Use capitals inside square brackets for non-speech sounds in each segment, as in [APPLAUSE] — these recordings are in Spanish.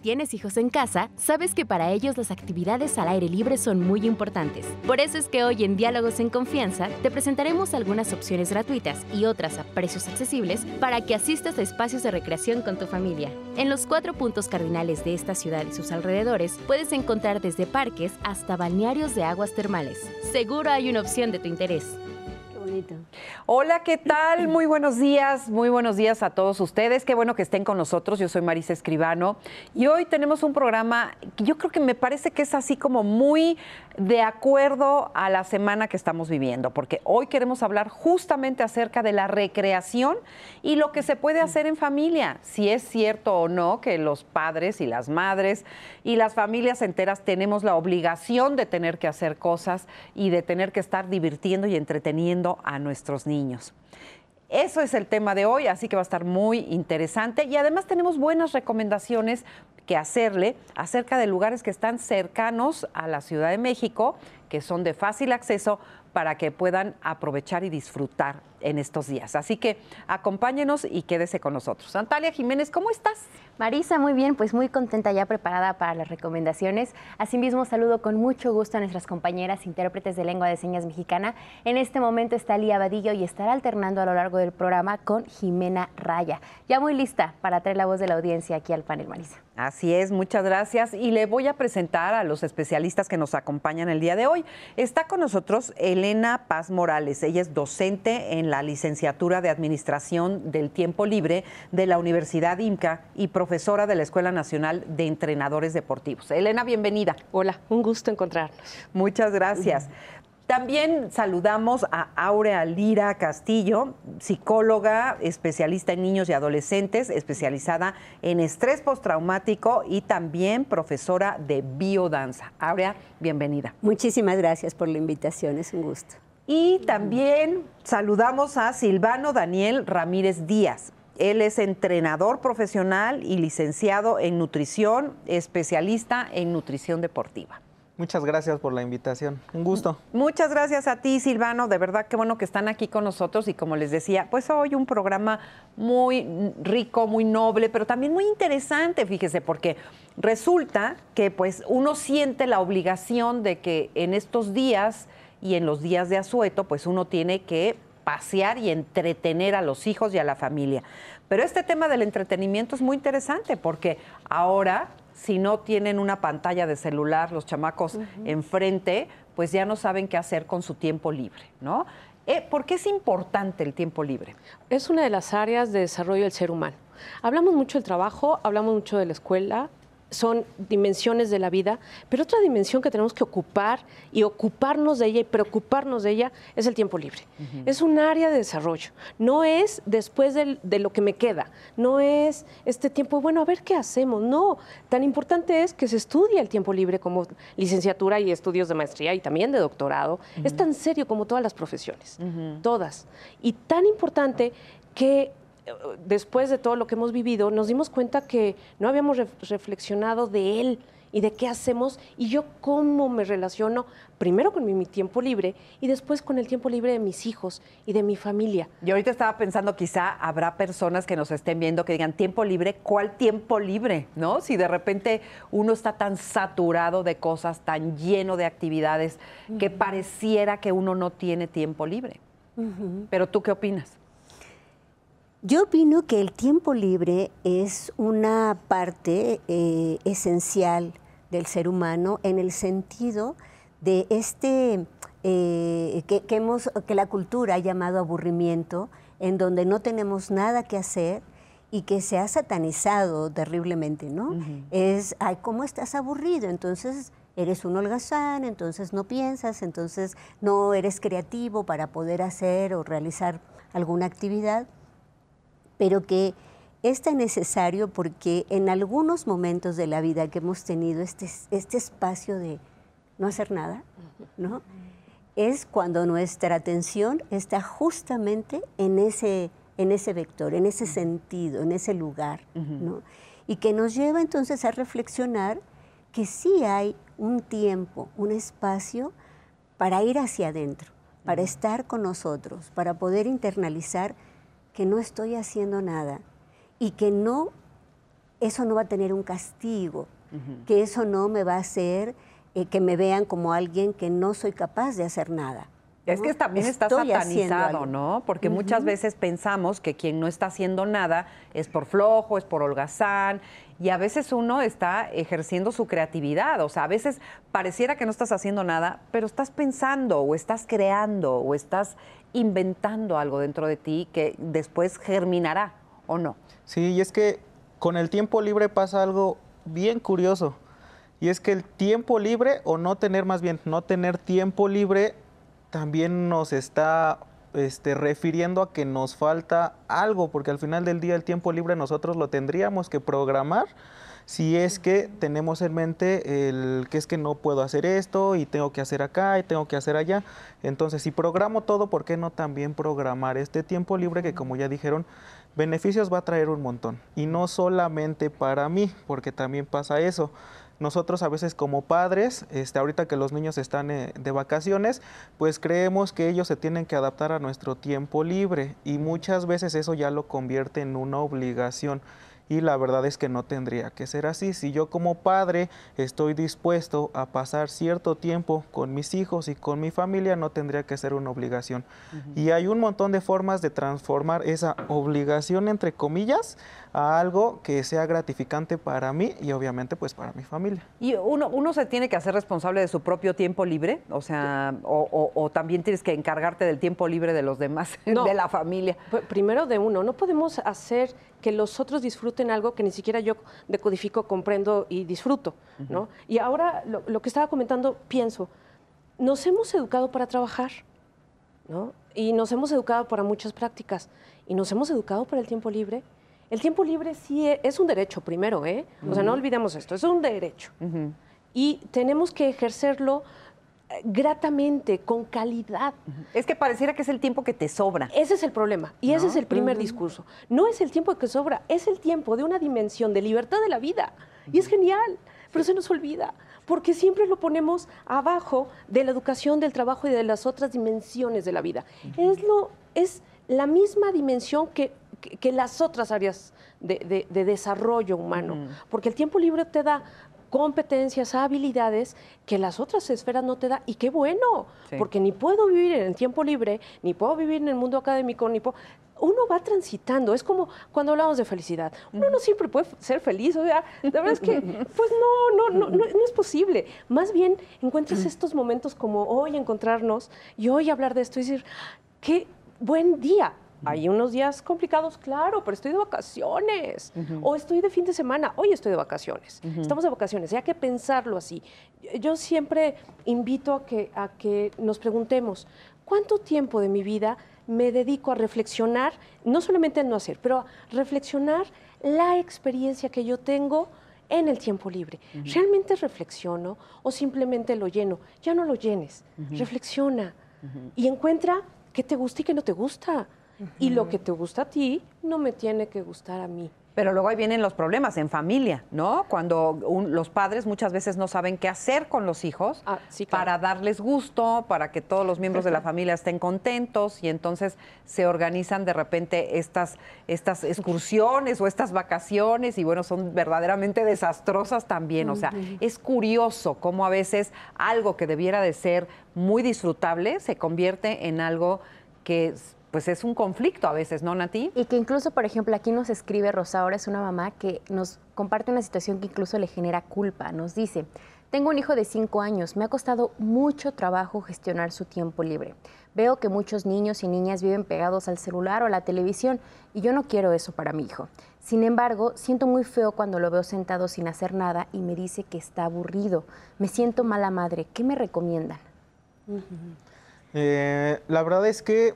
Tienes hijos en casa, sabes que para ellos las actividades al aire libre son muy importantes. Por eso es que hoy en Diálogos en Confianza te presentaremos algunas opciones gratuitas y otras a precios accesibles para que asistas a espacios de recreación con tu familia. En los cuatro puntos cardinales de esta ciudad y sus alrededores puedes encontrar desde parques hasta balnearios de aguas termales. Seguro hay una opción de tu interés. Hola, ¿qué tal? Muy buenos días, muy buenos días a todos ustedes. Qué bueno que estén con nosotros. Yo soy Marisa Escribano y hoy tenemos un programa que yo creo que me parece que es así como muy de acuerdo a la semana que estamos viviendo, porque hoy queremos hablar justamente acerca de la recreación y lo que se puede hacer en familia, si es cierto o no que los padres y las madres y las familias enteras tenemos la obligación de tener que hacer cosas y de tener que estar divirtiendo y entreteniendo a nuestros niños. Eso es el tema de hoy, así que va a estar muy interesante. Y además tenemos buenas recomendaciones que hacerle acerca de lugares que están cercanos a la Ciudad de México, que son de fácil acceso para que puedan aprovechar y disfrutar en estos días. Así que acompáñenos y quédese con nosotros. Natalia Jiménez, ¿cómo estás? Marisa, muy bien, pues muy contenta ya preparada para las recomendaciones. Asimismo, saludo con mucho gusto a nuestras compañeras intérpretes de lengua de señas mexicana. En este momento está Lía Vadillo y estará alternando a lo largo del programa con Jimena Raya. Ya muy lista para traer la voz de la audiencia aquí al panel, Marisa. Así es, muchas gracias. Y le voy a presentar a los especialistas que nos acompañan el día de hoy. Está con nosotros Elena Paz Morales. Ella es docente en la licenciatura de Administración del Tiempo Libre de la Universidad IMCA y profesora de la Escuela Nacional de Entrenadores Deportivos. Elena, bienvenida. Hola, un gusto encontrarnos. Muchas gracias. [LAUGHS] También saludamos a Aurea Lira Castillo, psicóloga, especialista en niños y adolescentes, especializada en estrés postraumático y también profesora de biodanza. Aurea, bienvenida. Muchísimas gracias por la invitación, es un gusto. Y también saludamos a Silvano Daniel Ramírez Díaz. Él es entrenador profesional y licenciado en nutrición, especialista en nutrición deportiva. Muchas gracias por la invitación. Un gusto. Muchas gracias a ti, Silvano. De verdad, qué bueno que están aquí con nosotros. Y como les decía, pues hoy un programa muy rico, muy noble, pero también muy interesante, fíjese, porque resulta que pues uno siente la obligación de que en estos días y en los días de asueto, pues uno tiene que pasear y entretener a los hijos y a la familia. Pero este tema del entretenimiento es muy interesante porque ahora si no tienen una pantalla de celular, los chamacos enfrente, pues ya no saben qué hacer con su tiempo libre, ¿no? Eh, ¿Por qué es importante el tiempo libre? Es una de las áreas de desarrollo del ser humano. Hablamos mucho del trabajo, hablamos mucho de la escuela, son dimensiones de la vida, pero otra dimensión que tenemos que ocupar y ocuparnos de ella y preocuparnos de ella es el tiempo libre. Es un área de desarrollo, no es después de, lo que me queda, no es este tiempo, bueno, a ver qué hacemos, no, tan importante es que se estudie el tiempo libre como licenciatura y estudios de maestría y también de doctorado, es tan serio como todas las profesiones, todas, y tan importante que después de todo lo que hemos vivido, nos dimos cuenta que no habíamos reflexionado de él y de qué hacemos y yo cómo me relaciono primero con mi, tiempo libre y después con el tiempo libre de mis hijos y de mi familia. Yo ahorita estaba pensando, quizá habrá personas que nos estén viendo que digan, tiempo libre, ¿cuál tiempo libre? ¿No? Si de repente uno está tan saturado de cosas, tan lleno de actividades, que pareciera que uno no tiene tiempo libre. Pero tú qué opinas? Yo opino que el tiempo libre es una parte eh, esencial del ser humano en el sentido de este eh, que, hemos, que la cultura ha llamado aburrimiento, en donde no tenemos nada que hacer y que se ha satanizado terriblemente, ¿no? Es, ay, ¿cómo estás aburrido? Entonces eres un holgazán, entonces no piensas, entonces no eres creativo para poder hacer o realizar alguna actividad pero que es tan necesario porque en algunos momentos de la vida que hemos tenido este, este espacio de, no hacer nada, ¿no? Es cuando nuestra atención está justamente en ese, en ese vector, en ese sentido, en ese lugar, ¿no? Y que nos lleva entonces a reflexionar que sí hay un tiempo, un espacio para ir hacia adentro, para estar con nosotros, para poder internalizar que no estoy haciendo nada y que no, eso no va a tener un castigo, que eso no me va a hacer eh, que me vean como alguien que no soy capaz de hacer nada. Es que también está satanizado, ¿no? Porque muchas veces pensamos que quien no está haciendo nada es por flojo, es por holgazán, y a veces uno está ejerciendo su creatividad. O sea, a veces pareciera que no estás haciendo nada, pero estás pensando, o estás creando, o estás inventando algo dentro de ti que después germinará, ¿o no? Sí, y es que con el tiempo libre pasa algo bien curioso. Y es que el tiempo libre, o no tener más bien, no tener tiempo libre, también nos está este, refiriendo a que nos falta algo, porque al final del día el tiempo libre nosotros lo tendríamos que programar si es que tenemos en mente el que es que no puedo hacer esto y tengo que hacer acá y tengo que hacer allá. Entonces, si programo todo, ¿por qué no también programar este tiempo libre que como ya dijeron, beneficios va a traer un montón? Y no solamente para mí, porque también pasa eso nosotros a veces como padres, este, ahorita que los niños están eh, de vacaciones, pues creemos que ellos se tienen que adaptar a nuestro tiempo libre y muchas veces eso ya lo convierte en una obligación y la verdad es que no tendría que ser así. Si yo como padre estoy dispuesto a pasar cierto tiempo con mis hijos y con mi familia, no tendría que ser una obligación. Y hay un montón de formas de transformar esa obligación, entre comillas, a algo que sea gratificante para mí y obviamente pues para mi familia. ¿Y uno, uno se tiene que hacer responsable de su propio tiempo libre? O sea, o, también tienes que encargarte del tiempo libre de los demás, [LAUGHS] de la familia. Primero de uno, no podemos hacer que los otros disfruten algo que ni siquiera yo decodifico, comprendo y disfruto, ¿no? Y ahora lo, lo, que estaba comentando, pienso, nos hemos educado para trabajar, ¿no? Y nos hemos educado para muchas prácticas, y nos hemos educado para el tiempo libre, el tiempo libre sí e, es un derecho primero, ¿eh? O sea, no olvidemos esto, es un derecho. Y tenemos que ejercerlo eh, gratamente, con calidad. Es que pareciera que es el tiempo que te sobra. Ese es el problema y ese es el primer discurso. No es el tiempo que sobra, es el tiempo de una dimensión de libertad de la vida. Y es genial, pero se nos olvida, porque siempre lo ponemos abajo de la educación, del trabajo y de las otras dimensiones de la vida. Es, lo, es la misma dimensión que que, las otras áreas de, desarrollo humano, porque el tiempo libre te da competencias, habilidades que las otras esferas no te da. Y qué bueno, porque ni puedo vivir en el tiempo libre, ni puedo vivir en el mundo académico, ni puedo... Uno va transitando, es como cuando hablamos de felicidad. Uno no siempre puede ser feliz, o sea, la verdad es que, [LAUGHS] pues no, no, no, no, no es posible. Más bien encuentras estos momentos como hoy encontrarnos y hoy hablar de esto y decir, qué buen día, hay unos días complicados, claro, pero estoy de vacaciones. O estoy de fin de semana, hoy estoy de vacaciones. Estamos de vacaciones, hay que pensarlo así. Yo siempre invito a que, a que nos preguntemos, ¿cuánto tiempo de mi vida me dedico a reflexionar, no solamente en no hacer, pero a reflexionar la experiencia que yo tengo en el tiempo libre. ¿Realmente reflexiono o simplemente lo lleno? Ya no lo llenes, reflexiona y encuentra qué te gusta y qué no te gusta. Y lo que te gusta a ti no me tiene que gustar a mí. Pero luego ahí vienen los problemas en familia, ¿no? Cuando los padres muchas veces no saben qué hacer con los hijos ah, para darles gusto, para que todos los miembros de la familia estén contentos y entonces se organizan de repente estas, estas excursiones o estas vacaciones y bueno, son verdaderamente desastrosas también. O sea, es curioso cómo a veces algo que debiera de ser muy disfrutable se convierte en algo que pues es un conflicto a veces, ¿no, Nati? Y que incluso, por ejemplo, aquí nos escribe Rosa, es una mamá que nos comparte una situación que incluso le genera culpa. Nos dice, tengo un hijo de cinco años, me ha costado mucho trabajo gestionar su tiempo libre. Veo que muchos niños y niñas viven pegados al celular o a la televisión y yo no quiero eso para mi hijo. Sin embargo, siento muy feo cuando lo veo sentado sin hacer nada y me dice que está aburrido. Me siento mala madre. ¿Qué me recomiendan? Eh, la verdad es que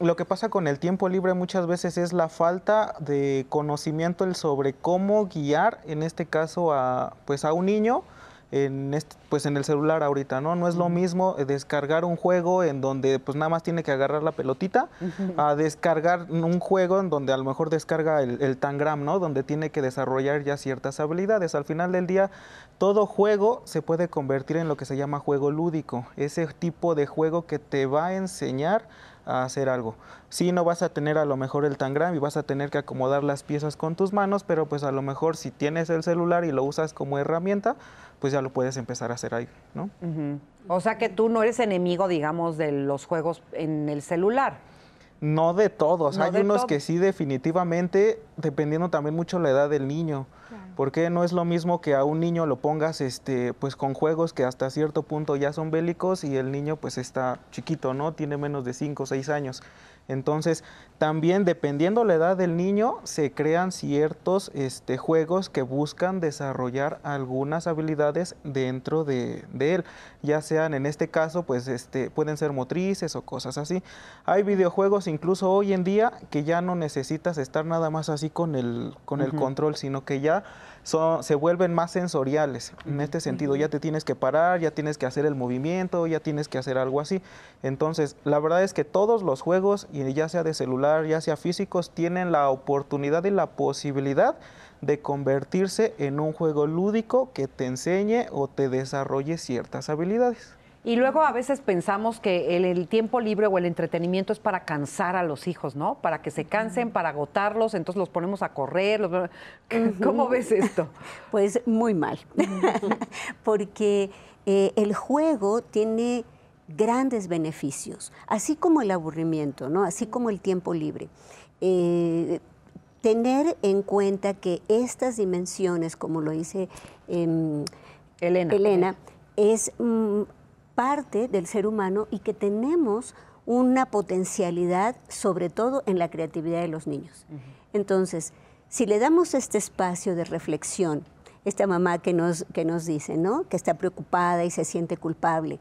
lo que pasa con el tiempo libre muchas veces es la falta de conocimiento sobre cómo guiar, en este caso, a, pues a un niño en este, pues en el celular ahorita, ¿no? No es lo mismo eh, descargar un juego en donde pues nada más tiene que agarrar la pelotita a descargar un juego en donde a lo mejor descarga el, el, tangram, ¿no? Donde tiene que desarrollar ya ciertas habilidades. Al final del día, todo juego se puede convertir en lo que se llama juego lúdico, ese tipo de juego que te va a enseñar a hacer algo. Sí, no vas a tener a lo mejor el tangram y vas a tener que acomodar las piezas con tus manos, pero pues a lo mejor si tienes el celular y lo usas como herramienta, pues ya lo puedes empezar a hacer ahí, ¿no? O sea que tú no eres enemigo, digamos, de los juegos en el celular. No de todos, hay unos que sí definitivamente, dependiendo también mucho la edad del niño. Porque no es lo mismo que a un niño lo pongas este, pues con juegos que hasta cierto punto ya son bélicos y el niño pues está chiquito, ¿no? Tiene menos de 5 o 6 años. Entonces, también dependiendo la edad del niño, se crean ciertos este, juegos que buscan desarrollar algunas habilidades dentro de, él, ya sean en este caso, pues este, pueden ser motrices o cosas así. Hay videojuegos incluso hoy en día que ya no necesitas estar nada más así con el, con el control, sino que ya se vuelven más sensoriales. En este sentido, ya te tienes que parar, ya tienes que hacer el movimiento, ya tienes que hacer algo así. Entonces, la verdad es que todos los juegos, ya sea de celular, ya sea físicos, tienen la oportunidad y la posibilidad de convertirse en un juego lúdico que te enseñe o te desarrolle ciertas habilidades. Y luego a veces pensamos que el, tiempo libre o el entretenimiento es para cansar a los hijos, ¿no? Para que se cansen, para agotarlos, entonces los ponemos a correr. ¿Cómo ves esto? [LAUGHS] Pues muy mal, [LAUGHS] porque eh, el juego tiene grandes beneficios, así como el aburrimiento, ¿no? Así como el tiempo libre. Eh, tener en cuenta que estas dimensiones, como lo dice em, Elena, Elena es mm, parte del ser humano y que tenemos una potencialidad, sobre todo en la creatividad de los niños. Entonces, si le damos este espacio de reflexión, esta mamá que nos, que nos dice, ¿no? Que está preocupada y se siente culpable.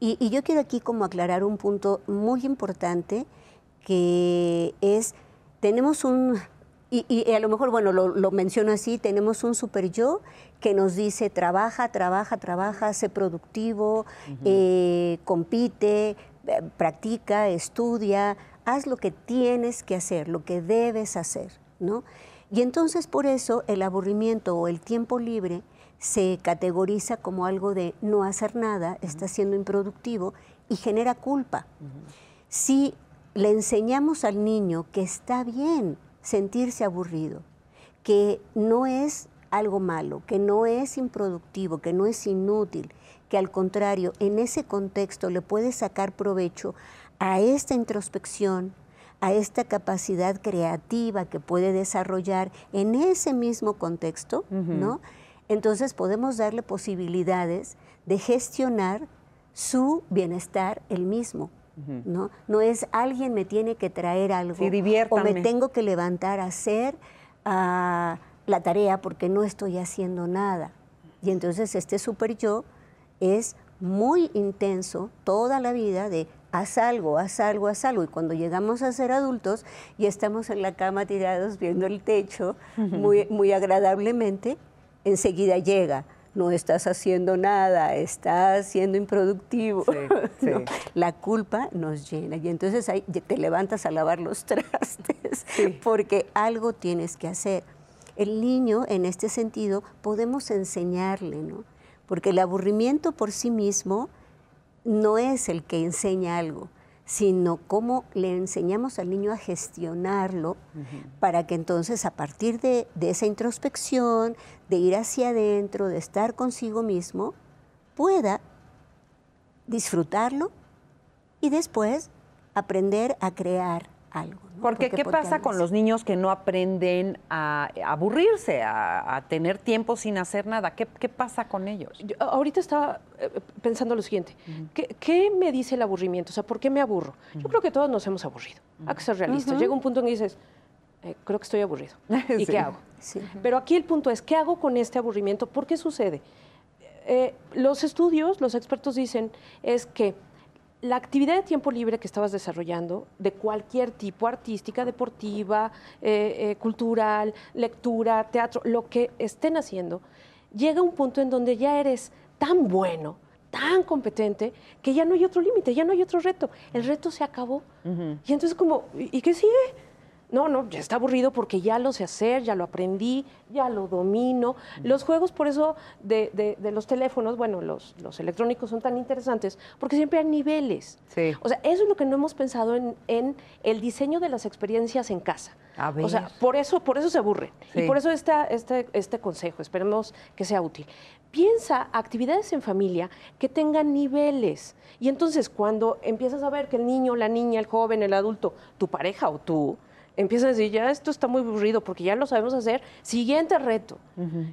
Y, y yo quiero aquí como aclarar un punto muy importante que es, tenemos un y, a lo mejor, bueno, lo, menciono así, tenemos un super yo que nos dice, trabaja, trabaja, trabaja, sé productivo, eh, compite, eh, practica, estudia, haz lo que tienes que hacer, lo que debes hacer, ¿no? Y entonces por eso el aburrimiento o el tiempo libre se categoriza como algo de no hacer nada, está siendo improductivo y genera culpa. Si le enseñamos al niño que está bien, sentirse aburrido, que no es algo malo, que no es improductivo, que no es inútil, que al contrario, en ese contexto le puede sacar provecho a esta introspección, a esta capacidad creativa que puede desarrollar en ese mismo contexto, ¿no? Entonces podemos darle posibilidades de gestionar su bienestar el mismo. ¿No? No es alguien me tiene que traer algo o me tengo que levantar a hacer ah, la tarea porque no estoy haciendo nada. Y entonces este super yo es muy intenso toda la vida de haz algo, haz algo, haz algo. Y cuando llegamos a ser adultos y estamos en la cama tirados viendo el techo muy, muy agradablemente, enseguida llega no estás haciendo nada, estás siendo improductivo. [LAUGHS] La culpa nos llena y entonces ahí te levantas a lavar los [LAUGHS] trastes porque algo tienes que hacer. El niño, en este sentido, podemos enseñarle, ¿no? Porque el aburrimiento por sí mismo no es el que enseña algo sino cómo le enseñamos al niño a gestionarlo para que entonces a partir de, esa introspección, de ir hacia adentro, de estar consigo mismo, pueda disfrutarlo y después aprender a crear algo. Porque, ¿qué pasa con los niños que no aprenden a aburrirse, a, tener tiempo sin hacer nada? ¿Qué, pasa con ellos? ahorita estaba eh, pensando lo siguiente. ¿Qué, me dice el aburrimiento? O sea, ¿por qué me aburro? Yo creo que todos nos hemos aburrido. Hay que ser realistas. Llega un punto en que dices, eh, creo que estoy aburrido. [LAUGHS] ¿Y qué hago? Pero aquí el punto es, ¿qué hago con este aburrimiento? ¿Por qué sucede? Eh, los estudios, los expertos dicen, es que la actividad de tiempo libre que estabas desarrollando, de cualquier tipo, artística, deportiva, eh, eh, cultural, lectura, teatro, lo que estén haciendo, llega un punto en donde ya eres tan bueno, tan competente, que ya no hay otro límite, ya no hay otro reto. El reto se acabó. Y entonces como, ¿y, ¿y qué sigue? No, no, ya está aburrido porque ya lo sé hacer, ya lo aprendí, ya lo domino. Los juegos, por eso, de, de- de los teléfonos, bueno, los, los electrónicos son tan interesantes porque siempre hay niveles. Sí. O sea, eso es lo que no hemos pensado en, en el diseño de las experiencias en casa. A O sea, ver. por eso, por eso se aburren. Sí. Y por eso este, este consejo, esperemos que sea útil. Piensa actividades en familia que tengan niveles. Y entonces cuando empiezas a ver que el niño, la niña, el joven, el adulto, tu pareja o tú, empiezas a decir, ya esto está muy aburrido porque ya lo sabemos hacer, siguiente reto.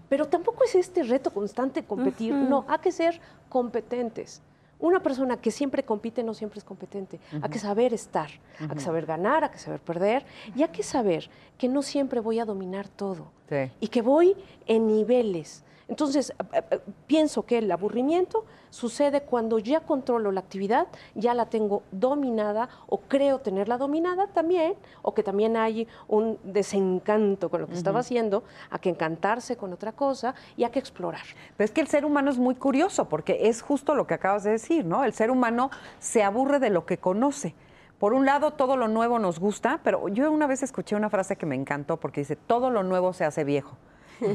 Pero tampoco es este reto constante competir, no, hay que ser competentes. Una persona que siempre compite no siempre es competente. Hay que saber estar, hay que saber ganar, hay que saber perder y hay que saber que no siempre voy a dominar todo Sí. y que voy en niveles. Entonces, eh, eh, pienso que el aburrimiento sucede cuando ya controlo la actividad, ya la tengo dominada o creo tenerla dominada también, o que también hay un desencanto con lo que estaba haciendo, a que encantarse con otra cosa y hay que explorar. Pero es que el ser humano es muy curioso, porque es justo lo que acabas de decir, ¿no? El ser humano se aburre de lo que conoce. Por un lado, todo lo nuevo nos gusta, pero yo una vez escuché una frase que me encantó porque dice, todo lo nuevo se hace viejo.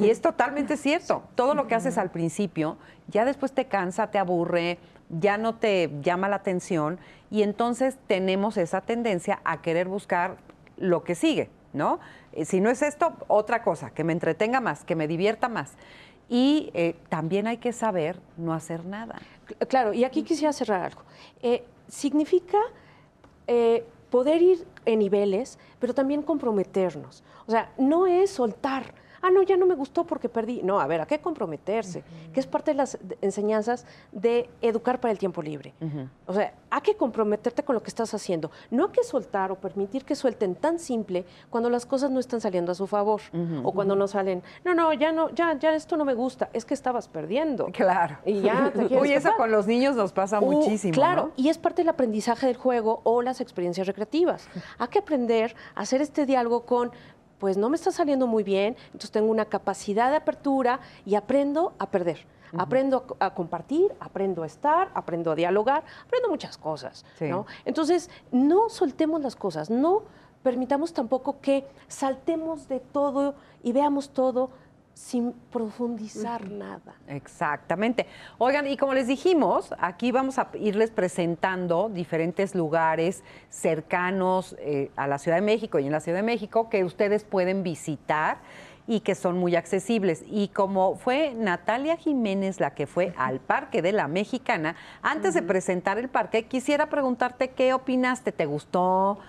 Y es totalmente [LAUGHS] cierto. Todo lo que haces al principio, ya después te cansa, te aburre, ya no te llama la atención y entonces tenemos esa tendencia a querer buscar lo que sigue, ¿no? Eh, Si no es esto, otra cosa, que me entretenga más, que me divierta más. Y eh, también hay que saber no hacer nada. Cl- Claro, y aquí quisiera cerrar algo. Eh, significa eh, poder ir en niveles, pero también comprometernos. O sea, no es soltar. Ah, no, ya no me gustó porque perdí. No, a ver, hay que comprometerse, que es parte de las enseñanzas de educar para el tiempo libre. O sea, hay que comprometerte con lo que estás haciendo. No hay que soltar o permitir que suelten tan simple cuando las cosas no están saliendo a su favor o cuando no salen. No, no, ya no, ya, ya esto no me gusta. Es que estabas perdiendo. Claro. Y ya te [LAUGHS] Uy, eso con los niños nos pasa Uh, muchísimo. Claro, ¿no? y es parte del aprendizaje del juego o las experiencias recreativas. Hay que aprender a hacer este diálogo con, pues no me está saliendo muy bien, entonces tengo una capacidad de apertura y aprendo a perder. Aprendo a, a compartir, aprendo a estar, aprendo a dialogar, aprendo muchas cosas. Sí. ¿no? Entonces, no soltemos las cosas, no permitamos tampoco que saltemos de todo y veamos todo sin profundizar nada. Exactamente. Oigan, y como les dijimos, aquí vamos a irles presentando diferentes lugares cercanos eh, a la Ciudad de México y en la Ciudad de México que ustedes pueden visitar y que son muy accesibles. Y como fue Natalia Jiménez la que fue al Parque de la Mexicana, antes de presentar el parque, quisiera preguntarte qué opinaste, ¿te gustó?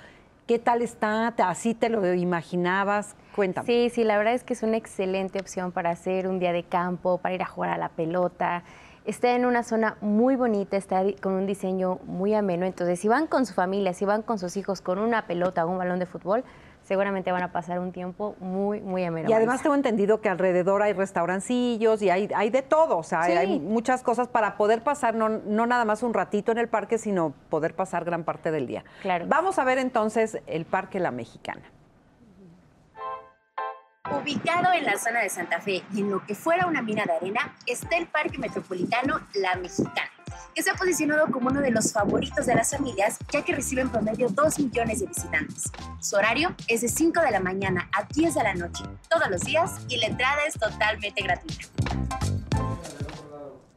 ¿Qué tal está? ¿Te- ¿Así te lo imaginabas? Cuéntame. Sí, sí, la verdad es que es una excelente opción para hacer un día de campo, para ir a jugar a la pelota. Está en una zona muy bonita, está con un diseño muy ameno. Entonces, si van con su familia, si van con sus hijos con una pelota o un balón de fútbol, seguramente van a pasar un tiempo muy, muy ameno. Y además tengo entendido que alrededor hay restaurancillos y hay, hay de todo, o sea, Sí. hay muchas cosas para poder pasar, no, no nada más un ratito en el parque, sino poder pasar gran parte del día. Claro. Vamos a ver entonces el Parque La Mexicana. Ubicado en la zona de Santa Fe y en lo que fuera una mina de arena, está el Parque Metropolitano La Mexicana, que se ha posicionado como uno de los favoritos de las familias, ya que recibe en promedio 2 millones de visitantes. Su horario es de 5 de la mañana a 10 de la noche, todos los días, y la entrada es totalmente gratuita.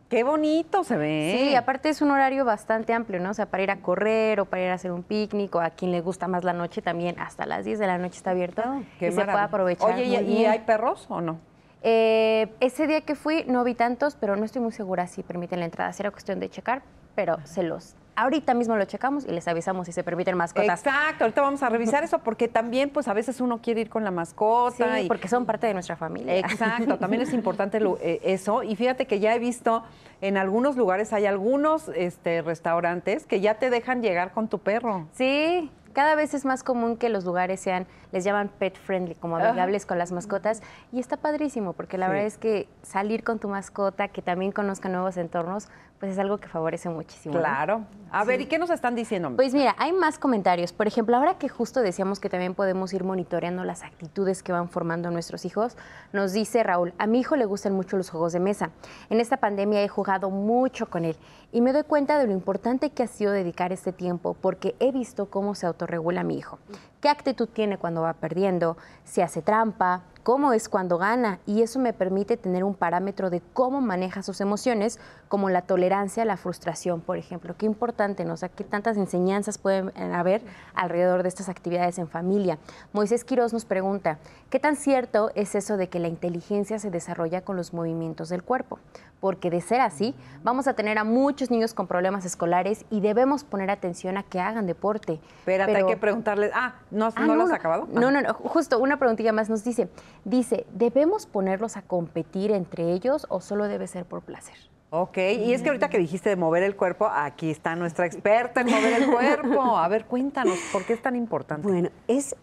Qué bonito se ve. Sí, aparte es un horario bastante amplio, ¿no? O sea, para ir a correr o para ir a hacer un picnic o a quien le gusta más la noche también, hasta las 10 de la noche está abierto Ah, Qué y se puede maravilla. aprovechar. Oye, ¿y, muy y bien. hay perros o no? Eh, ese día que fui no vi tantos, pero no estoy muy segura si permiten la entrada. Será cuestión de checar, pero se los... Ahorita mismo lo checamos y les avisamos si se permiten mascotas. Exacto, ahorita vamos a revisar [LAUGHS] eso porque también pues a veces uno quiere ir con la mascota. Sí, y- porque son parte de nuestra familia. Exacto, también es importante lo- eh, eso. Y fíjate que ya he visto en algunos lugares, hay algunos este, restaurantes que ya te dejan llegar con tu perro. Sí, Cada vez es más común que los lugares sean, les llaman pet friendly, como amigables con las mascotas. Y está padrísimo, porque la verdad es que salir con tu mascota, que también conozca nuevos entornos, pues es algo que favorece muchísimo. Claro. A ver, ¿y qué nos están diciendo? Pues mira, hay más comentarios. Por ejemplo, ahora que justo decíamos que también podemos ir monitoreando las actitudes que van formando nuestros hijos, nos dice Raúl, a mi hijo le gustan mucho los juegos de mesa. En esta pandemia he jugado mucho con él y me doy cuenta de lo importante que ha sido dedicar este tiempo porque he visto cómo se autorregula mi hijo. ¿Qué actitud tiene cuando va perdiendo? Si hace trampa, cómo es cuando gana y eso me permite tener un parámetro de cómo maneja sus emociones, como la tolerancia a la frustración, por ejemplo. Qué importante, ¿no? O sea, qué tantas enseñanzas pueden haber alrededor de estas actividades en familia. Moisés Quiroz nos pregunta, ¿qué tan cierto es eso de que la inteligencia se desarrolla con los movimientos del cuerpo? Porque de ser así, vamos a tener a muchos niños con problemas escolares y debemos poner atención a que hagan deporte. Espérate, hay que preguntarles. Ah, ¿no, Ah, ¿no lo has acabado? No, no, no, justo una preguntilla más nos dice, dice, ¿debemos ponerlos a competir entre ellos o solo debe ser por placer? Ok, y es que ahorita que dijiste de mover el cuerpo, aquí está nuestra experta en mover el cuerpo. A ver, cuéntanos, ¿por qué es tan importante? Bueno, es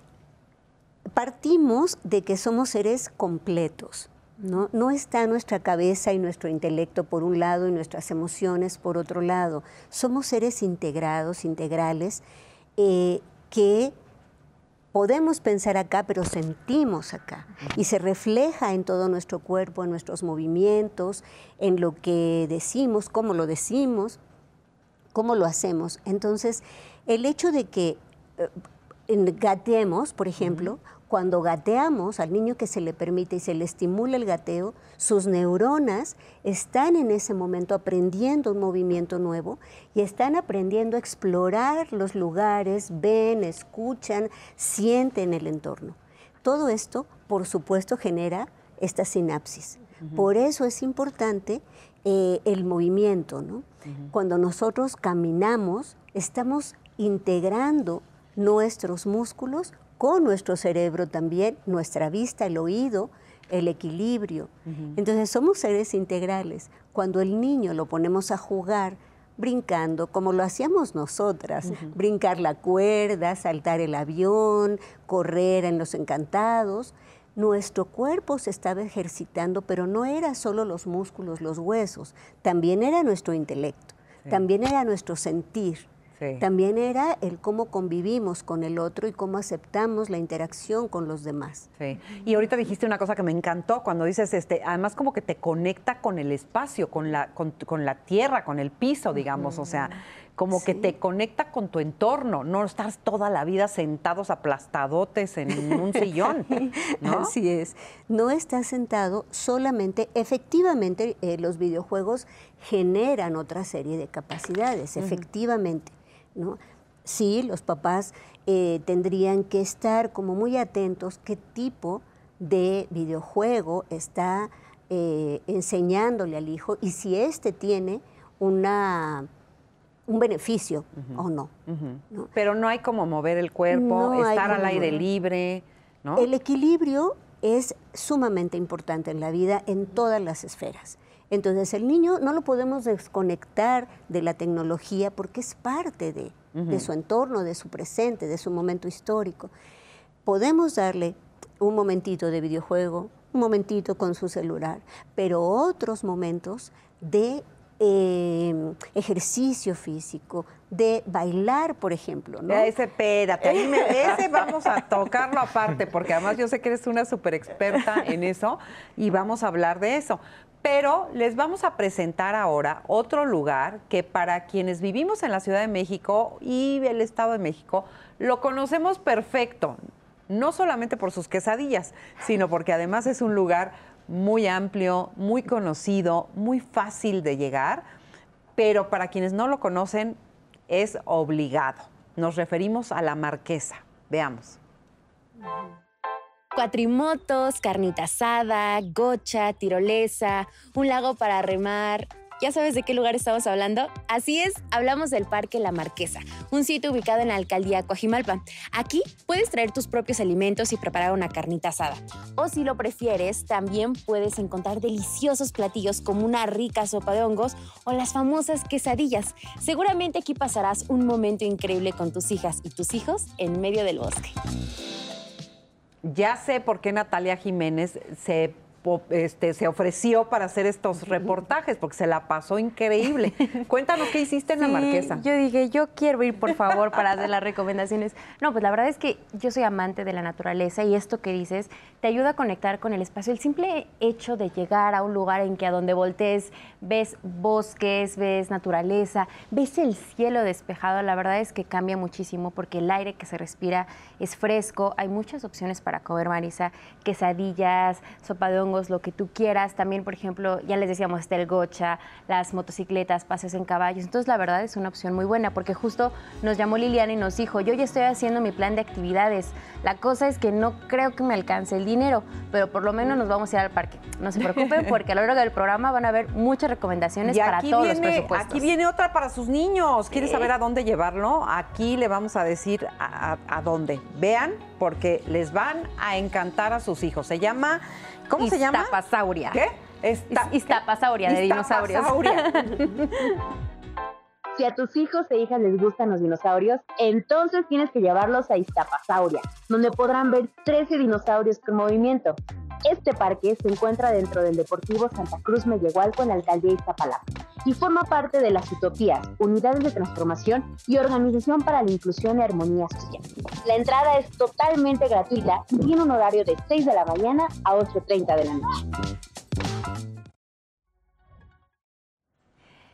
partimos de que somos seres completos. ¿no? no está nuestra cabeza y nuestro intelecto por un lado y nuestras emociones por otro lado. Somos seres integrados, integrales, eh, que podemos pensar acá, pero sentimos acá. Y se refleja en todo nuestro cuerpo, en nuestros movimientos, en lo que decimos, cómo lo decimos, cómo lo hacemos. Entonces, el hecho de que eh, gateemos, por ejemplo, cuando gateamos al niño que se le permite y se le estimula el gateo, sus neuronas están en ese momento aprendiendo un movimiento nuevo y están aprendiendo a explorar los lugares, ven, escuchan, sienten el entorno. Todo esto, por supuesto, genera esta sinapsis. Por eso es importante eh, el movimiento. ¿no? Cuando nosotros caminamos, estamos integrando nuestros músculos con nuestro cerebro también, nuestra vista, el oído, el equilibrio. Entonces somos seres integrales. Cuando el niño lo ponemos a jugar, brincando, como lo hacíamos nosotras, brincar la cuerda, saltar el avión, correr en los encantados, nuestro cuerpo se estaba ejercitando, pero no era solo los músculos, los huesos, también era nuestro intelecto, también era nuestro sentir. También era el cómo convivimos con el otro y cómo aceptamos la interacción con los demás. Sí. Y ahorita dijiste una cosa que me encantó cuando dices, este, además como que te conecta con el espacio, con la, con, la tierra, con el piso, digamos. O sea, como que te conecta con tu entorno, no estás toda la vida sentados aplastadotes en un [LAUGHS] sillón. ¿no? Así es. No estás sentado solamente, efectivamente, eh, los videojuegos generan otra serie de capacidades, efectivamente. Sí, los papás eh, tendrían que estar como muy atentos qué tipo de videojuego está eh, enseñándole al hijo y si éste tiene una, un beneficio o no, Pero no hay como mover el cuerpo, estar al aire libre. ¿no? El equilibrio es sumamente importante en la vida en todas las esferas. Entonces el niño no lo podemos desconectar de la tecnología porque es parte de, su entorno, de su presente, de su momento histórico. Podemos darle un momentito de videojuego, un momentito con su celular, pero otros momentos de eh, ejercicio físico, de bailar, por ejemplo. ¿no? Ese, espérate, ese [LAUGHS] vamos a tocarlo aparte, porque además yo sé que eres una súper experta en eso y vamos a hablar de eso. Pero les vamos a presentar ahora otro lugar que para quienes vivimos en la Ciudad de México y el Estado de México, lo conocemos perfecto, no solamente por sus quesadillas, sino porque además es un lugar muy amplio, muy conocido, muy fácil de llegar, pero para quienes no lo conocen es obligado. Nos referimos a la Marquesa. Veamos cuatrimotos, carnita asada, gocha, tirolesa, un lago para remar. ¿Ya sabes de qué lugar estamos hablando? Así es, hablamos del Parque La Marquesa, un sitio ubicado en la alcaldía Coajimalpa. Aquí puedes traer tus propios alimentos y preparar una carnita asada. O si lo prefieres, también puedes encontrar deliciosos platillos como una rica sopa de hongos o las famosas quesadillas. Seguramente aquí pasarás un momento increíble con tus hijas y tus hijos en medio del bosque. Ya sé por qué Natalia Jiménez se este, se ofreció para hacer estos reportajes porque se la pasó increíble. [LAUGHS] Cuéntanos qué hiciste en la Marquesa. Yo dije, yo quiero ir, por favor, para hacer las recomendaciones. No, pues la verdad es que yo soy amante de la naturaleza y esto que dices te ayuda a conectar con el espacio. El simple hecho de llegar a un lugar en que a donde voltees ves bosques, ves naturaleza, ves el cielo despejado, la verdad es que cambia muchísimo porque el aire que se respira es fresco. Hay muchas opciones para comer, Marisa, quesadillas, sopa de hongos, lo que tú quieras. También, por ejemplo, ya les decíamos, está el gocha, las motocicletas, pases en caballos. Entonces, la verdad es una opción muy buena porque justo nos llamó Liliana y nos dijo, yo ya estoy haciendo mi plan de actividades. La cosa es que no creo que me alcance el dinero, pero por lo menos nos vamos a ir al parque. No se preocupen [LAUGHS] porque a lo largo del programa van a ver muchas recomendaciones para todos los presupuestos. Aquí viene otra para sus niños. ¿Quieres saber a dónde llevarlo? Aquí le vamos a decir a, dónde. Vean, porque les van a encantar a sus hijos. Se llama, ¿cómo se llama? Iztapasauria. ¿Qué? Iztapasauria, de dinosaurios. [LAUGHS] Si a tus hijos e hijas les gustan los dinosaurios, entonces tienes que llevarlos a Iztapasauria, donde podrán ver 13 dinosaurios con movimiento. Este parque se encuentra dentro del Deportivo Santa Cruz Mellehualco en la alcaldía Iztapalapa y forma parte de las Utopías, Unidades de Transformación y Organización para la Inclusión y Armonía Social. La entrada es totalmente gratuita y tiene un horario de 6 de la mañana a 8.30 de la noche.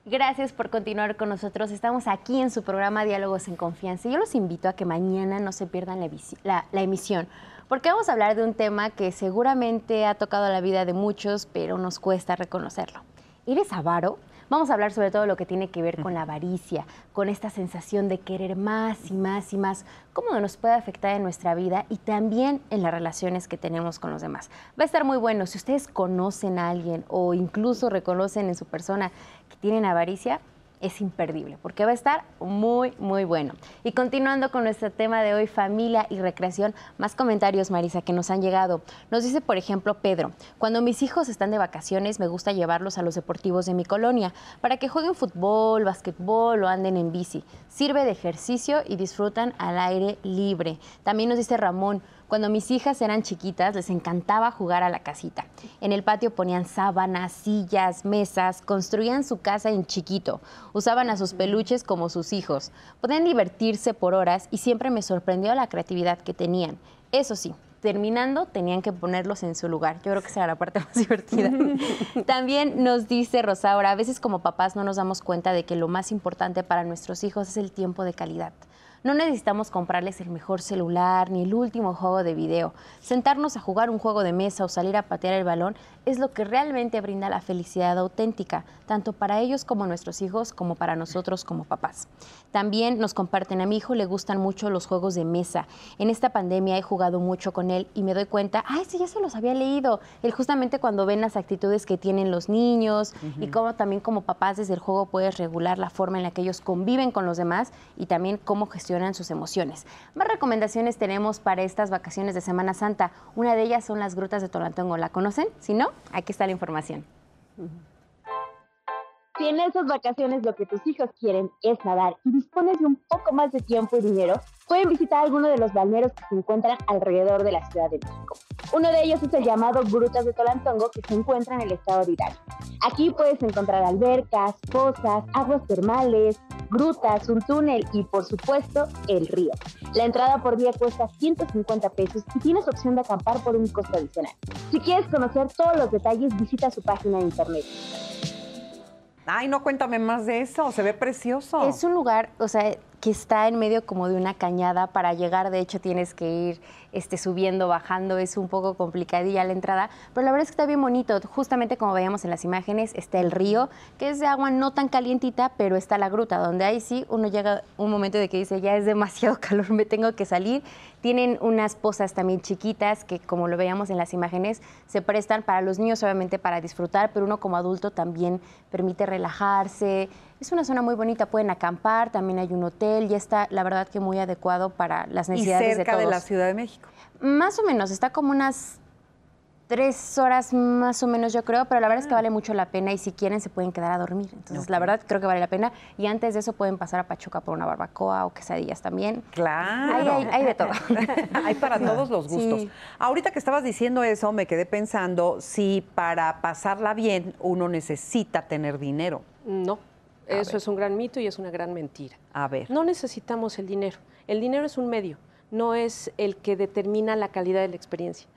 Gracias por continuar con nosotros. Estamos aquí en su programa Diálogos en Confianza. Yo los invito a que mañana no se pierdan la emisión porque vamos a hablar de un tema que seguramente ha tocado la vida de muchos, pero nos cuesta reconocerlo. ¿Eres avaro? Vamos a hablar sobre todo lo que tiene que ver con la avaricia, con esta sensación de querer más y más y más, cómo nos puede afectar en nuestra vida y también en las relaciones que tenemos con los demás. Va a estar muy bueno. Si ustedes conocen a alguien o incluso reconocen en su persona que tienen avaricia, es imperdible, porque va a estar muy, muy bueno. Y continuando con nuestro tema de hoy, familia y recreación, más comentarios, Marisa, que nos han llegado. Nos dice, por ejemplo, Pedro, cuando mis hijos están de vacaciones, me gusta llevarlos a los deportivos de mi colonia para que jueguen fútbol, básquetbol o anden en bici. Sirve de ejercicio y disfrutan al aire libre. También nos dice Ramón, cuando mis hijas eran chiquitas, les encantaba jugar a la casita. En el patio ponían sábanas, sillas, mesas, construían su casa en chiquito, usaban a sus peluches como sus hijos. Podían divertirse por horas y siempre me sorprendió la creatividad que tenían. Eso sí, terminando tenían que ponerlos en su lugar. Yo creo que será la parte [LAUGHS] más divertida. [LAUGHS] También nos dice Rosaura, a veces como papás no nos damos cuenta de que lo más importante para nuestros hijos es el tiempo de calidad. No necesitamos comprarles el mejor celular ni el último juego de video. Sentarnos a jugar un juego de mesa o salir a patear el balón es lo que realmente brinda la felicidad auténtica, tanto para ellos como nuestros hijos, como para nosotros como papás. También nos comparten, a mi hijo le gustan mucho los juegos de mesa. En esta pandemia he jugado mucho con él y me doy cuenta, ay, sí, ya se los había leído. Él justamente cuando ven las actitudes que tienen los niños y cómo también como papás desde el juego puedes regular la forma en la que ellos conviven con los demás y también cómo gestionan sus emociones. Más recomendaciones tenemos para estas vacaciones de Semana Santa. Una de ellas son las grutas de Tolantongo. ¿La conocen? Si no, Aquí está la información. Si en esas vacaciones lo que tus hijos quieren es nadar y dispones de un poco más de tiempo y dinero, pueden visitar alguno de los balnearios que se encuentran alrededor de la Ciudad de México. Uno de ellos es el llamado Grutas de Tolantongo, que se encuentra en el estado de Hidalgo. Aquí puedes encontrar albercas, pozas, aguas termales, grutas, un túnel y, por supuesto, el río. La entrada por día cuesta 150 pesos y tienes opción de acampar por un costo adicional. Si quieres conocer todos los detalles, visita su página de internet. Ay, no cuéntame más de eso, se ve precioso. Es un lugar, o sea, que está en medio como de una cañada. Para llegar, de hecho, tienes que ir este, subiendo, bajando, es un poco complicadilla la entrada, pero la verdad es que está bien bonito. Justamente como veíamos en las imágenes, está el río, que es de agua no tan calientita, pero está la gruta, donde ahí sí uno llega un momento de que dice, ya es demasiado [LAUGHS] calor, me tengo que salir. Tienen unas pozas también chiquitas que, como lo veíamos en las imágenes, se prestan para los niños, obviamente para disfrutar, pero uno como adulto también permite relajarse. Es una zona muy bonita, pueden acampar, también hay un hotel, y está, la verdad, que muy adecuado para las necesidades y cerca de de la Ciudad de México. Más o menos, está como unas tres horas más o menos yo creo, pero la verdad es que vale mucho la pena y si quieren se pueden quedar a dormir. Entonces, la verdad creo que vale la pena. Y antes de eso pueden pasar a Pachuca por una barbacoa o quesadillas también. Claro. Hay, de todo. [LAUGHS] hay para todos los gustos. Ahorita que estabas diciendo eso, me quedé pensando si para pasarla bien uno necesita tener dinero. No. eso es un gran mito y es una gran mentira. A ver. No necesitamos el dinero. El dinero es un medio no es el que determina la calidad de la experiencia.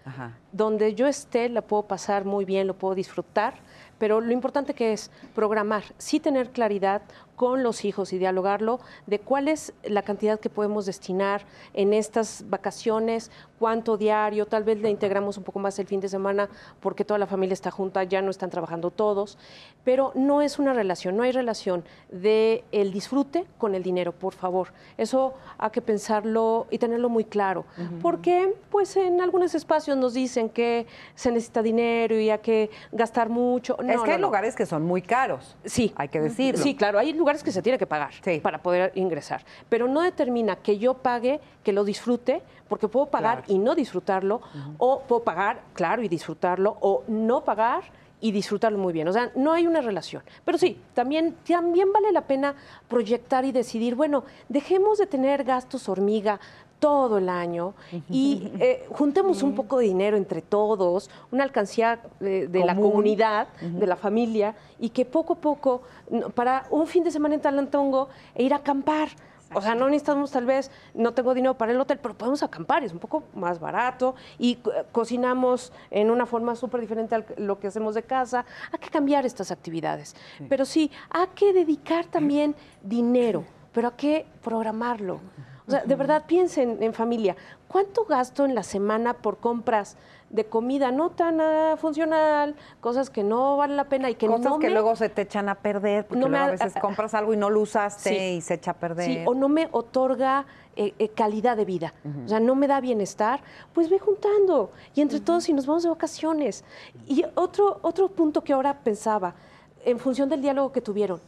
Donde yo esté, la puedo pasar muy bien, lo puedo disfrutar, pero lo importante que es programar, sí tener claridad con los hijos y dialogarlo de cuál es la cantidad que podemos destinar en estas vacaciones, cuánto diario, tal vez le integramos un poco más el fin de semana porque toda la familia está junta, ya no están trabajando todos, pero no es una relación, no hay relación de el disfrute con el dinero, por favor. Eso hay que pensarlo y tenerlo muy claro, porque pues en algunos espacios nos dicen que se necesita dinero y hay que gastar mucho. es que hay lugares que son muy caros. Sí. Hay que decirlo. Sí, claro, hay lugares que se tiene que pagar para poder ingresar, pero no determina que yo pague, que lo disfrute, porque puedo pagar y no disfrutarlo, o puedo pagar, claro, y disfrutarlo, o no pagar y disfrutarlo muy bien. O sea, no hay una relación. Pero sí, también, también vale la pena proyectar y decidir, bueno, dejemos de tener gastos hormiga, todo el año y eh, juntemos un poco de dinero entre todos, una alcancía de, la comunidad, de la familia, y que poco a poco, para un fin de semana en Talantongo, e ir a acampar. O sea, no necesitamos tal vez, no tengo dinero para el hotel, pero podemos acampar, es un poco más barato y cocinamos en una forma súper diferente a lo que hacemos de casa. Hay que cambiar estas actividades. Pero sí, hay que dedicar también dinero, pero hay que programarlo. O sea, de verdad piensen en familia. ¿Cuánto gasto en la semana por compras de comida no tan uh, funcional, cosas que no valen la pena y que cosas no que luego se te echan a perder porque no a veces compras algo y no lo usaste y se echa a perder. Sí, o no me otorga eh, eh, calidad de vida, o sea, no me da bienestar, pues ve juntando. Y entre todos y nos vamos de vacaciones. Y otro, otro punto que ahora pensaba, en función del diálogo que tuvieron,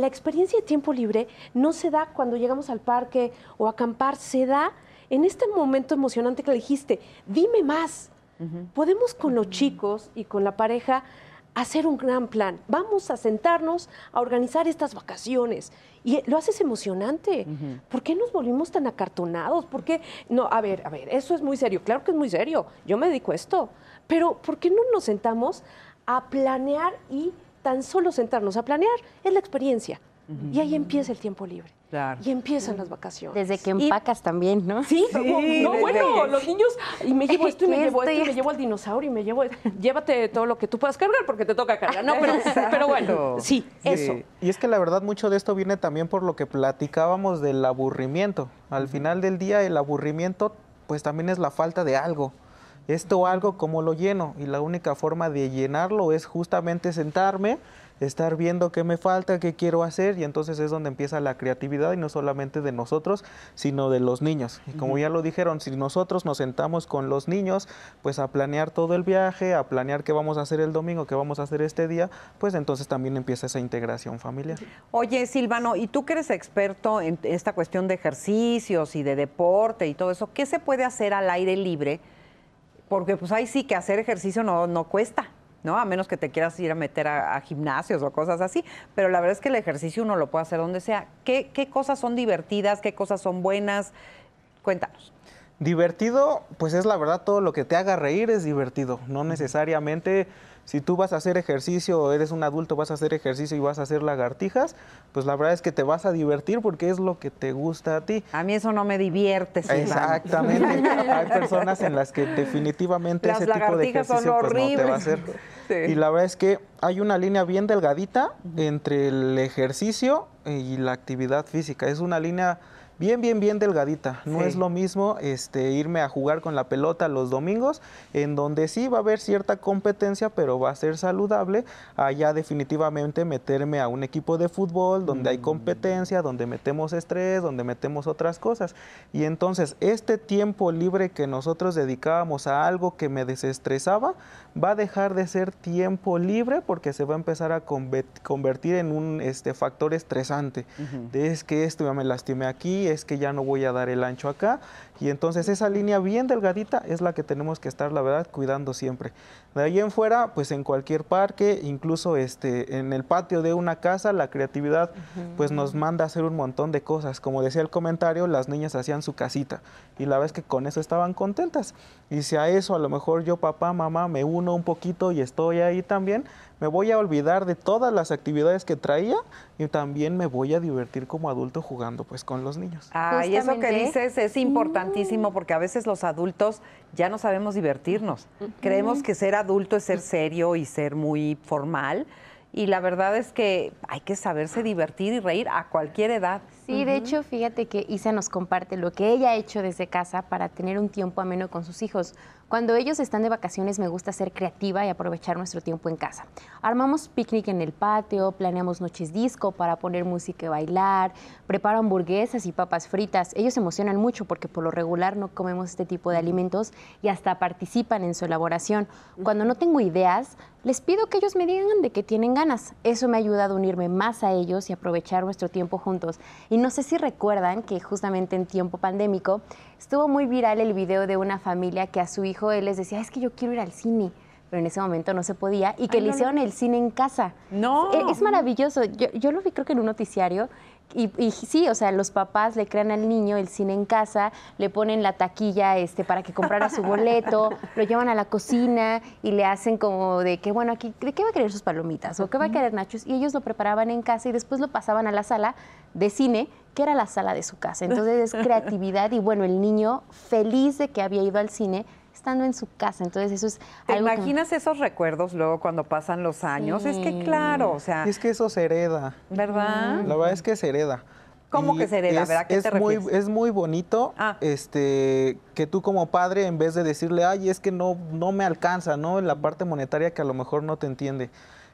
la experiencia de tiempo libre no se da cuando llegamos al parque o a acampar, se da en este momento emocionante que le dijiste, dime más. Podemos con los chicos y con la pareja hacer un gran plan. Vamos a sentarnos a organizar estas vacaciones. Y lo haces emocionante. ¿Por qué nos volvimos tan acartonados? ¿Por qué? No, a ver, a ver, eso es muy serio. Claro que es muy serio. Yo me dedico a esto. Pero ¿por qué no nos sentamos a planear y tan solo sentarnos a planear es la experiencia. Y ahí empieza el tiempo libre. Y empiezan las vacaciones. Desde que empacas también, ¿no? Sí, no, bueno, los niños, y me llevo [LAUGHS] esto y me llevo esto y me llevo al dinosaurio y me llevo, llévate todo lo que tú puedas cargar porque te toca cargar, ¿no? Pero, pero bueno, sí, eso. Y es que la verdad mucho de esto viene también por lo que platicábamos del aburrimiento. Al final del día el aburrimiento pues también es la falta de algo esto algo como lo lleno y la única forma de llenarlo es justamente sentarme, estar viendo qué me falta, qué quiero hacer y entonces es donde empieza la creatividad y no solamente de nosotros, sino de los niños. Y como ya lo dijeron, si nosotros nos sentamos con los niños, pues a planear todo el viaje, a planear qué vamos a hacer el domingo, qué vamos a hacer este día, pues entonces también empieza esa integración familiar. Oye, Silvano, y tú que eres experto en esta cuestión de ejercicios y de deporte y todo eso, ¿qué se puede hacer al aire libre? Porque pues ahí sí que hacer ejercicio no, no cuesta, ¿no? A menos que te quieras ir a meter a, gimnasios o cosas así. Pero la verdad es que el ejercicio uno lo puede hacer donde sea. ¿Qué, qué cosas son divertidas? ¿Qué cosas son buenas? Cuéntanos. Divertido, pues es la verdad, todo lo que te haga reír es divertido. No necesariamente si tú vas a hacer ejercicio o eres un adulto, vas a hacer ejercicio y vas a hacer lagartijas, pues la verdad es que te vas a divertir porque es lo que te gusta a ti. A mí eso no me divierte. Exactamente. [LAUGHS] Hay personas en las que definitivamente ese tipo de ejercicio pues, no te va a hacer. Y la verdad es que hay una línea bien delgadita entre el ejercicio y la actividad física. Es una línea bien, bien, bien delgadita. No es lo mismo este, irme a jugar con la pelota los domingos, en donde sí va a haber cierta competencia, pero va a ser saludable, allá definitivamente meterme a un equipo de fútbol donde hay mm. competencia, donde metemos estrés, donde metemos otras cosas. Y entonces este tiempo libre que nosotros dedicábamos a algo que me desestresaba, va a dejar de ser tiempo libre porque se va a empezar a convertir en un este, factor estresante. es que esto ya me lastimé aquí, es que ya no voy a dar el ancho acá. Y entonces esa línea bien delgadita es la que tenemos que estar, la verdad, cuidando siempre. De ahí en fuera, pues en cualquier parque, incluso este, en el patio de una casa, la creatividad pues nos manda a hacer un montón de cosas. Como decía el comentario, las niñas hacían su casita y la vez que con eso estaban contentas. Y si a eso a lo mejor yo, papá, mamá, me uno un poquito y estoy ahí también, me voy a olvidar de todas las actividades que traía y también me voy a divertir como adulto jugando pues con los niños. Ah, y eso que dices es importantísimo porque a veces los adultos ya no sabemos divertirnos. Creemos que ser adulto es ser serio y ser muy formal. Y la verdad es que hay que saberse divertir y reír a cualquier edad. Sí, de hecho, fíjate que Isa nos comparte lo que ella ha hecho desde casa para tener un tiempo ameno con sus hijos. Cuando ellos están de vacaciones me gusta ser creativa y aprovechar nuestro tiempo en casa. Armamos picnic en el patio, planeamos noches disco para poner música y bailar, preparo hamburguesas y papas fritas. Ellos se emocionan mucho porque por lo regular no comemos este tipo de alimentos y hasta participan en su elaboración. Cuando no tengo ideas, les pido que ellos me digan de qué tienen ganas. Eso me ha ayudado a unirme más a ellos y aprovechar nuestro tiempo juntos. Y no sé si recuerdan que justamente en tiempo pandémico estuvo muy viral el video de una familia que a su hijo él les decía, es que yo quiero ir al cine pero en ese momento no se podía, y que le hicieron el cine en casa. No. Es, es maravilloso. Yo, yo, lo vi creo que en un noticiario, y, sí, o sea, los papás le crean al niño el cine en casa, le ponen la taquilla este, para que comprara su boleto, [LAUGHS] lo llevan a la cocina y le hacen como de que, bueno, aquí, ¿de qué va a querer sus palomitas? ¿O qué va a querer nachos? Y ellos lo preparaban en casa y después lo pasaban a la sala de cine, que era la sala de su casa. Entonces es [LAUGHS] creatividad y bueno, el niño feliz de que había ido al cine estando en su casa. Entonces eso es ¿Te imaginas esos recuerdos luego cuando pasan los años? Es que claro, o sea... Es que eso se hereda. ¿Verdad? La verdad es que se hereda. ¿Cómo que se hereda? Es, qué te muy, es muy bonito ah. este, que tú como padre, en vez de decirle, ay, es que no, no me alcanza, ¿no? En la parte monetaria que a lo mejor no te entiende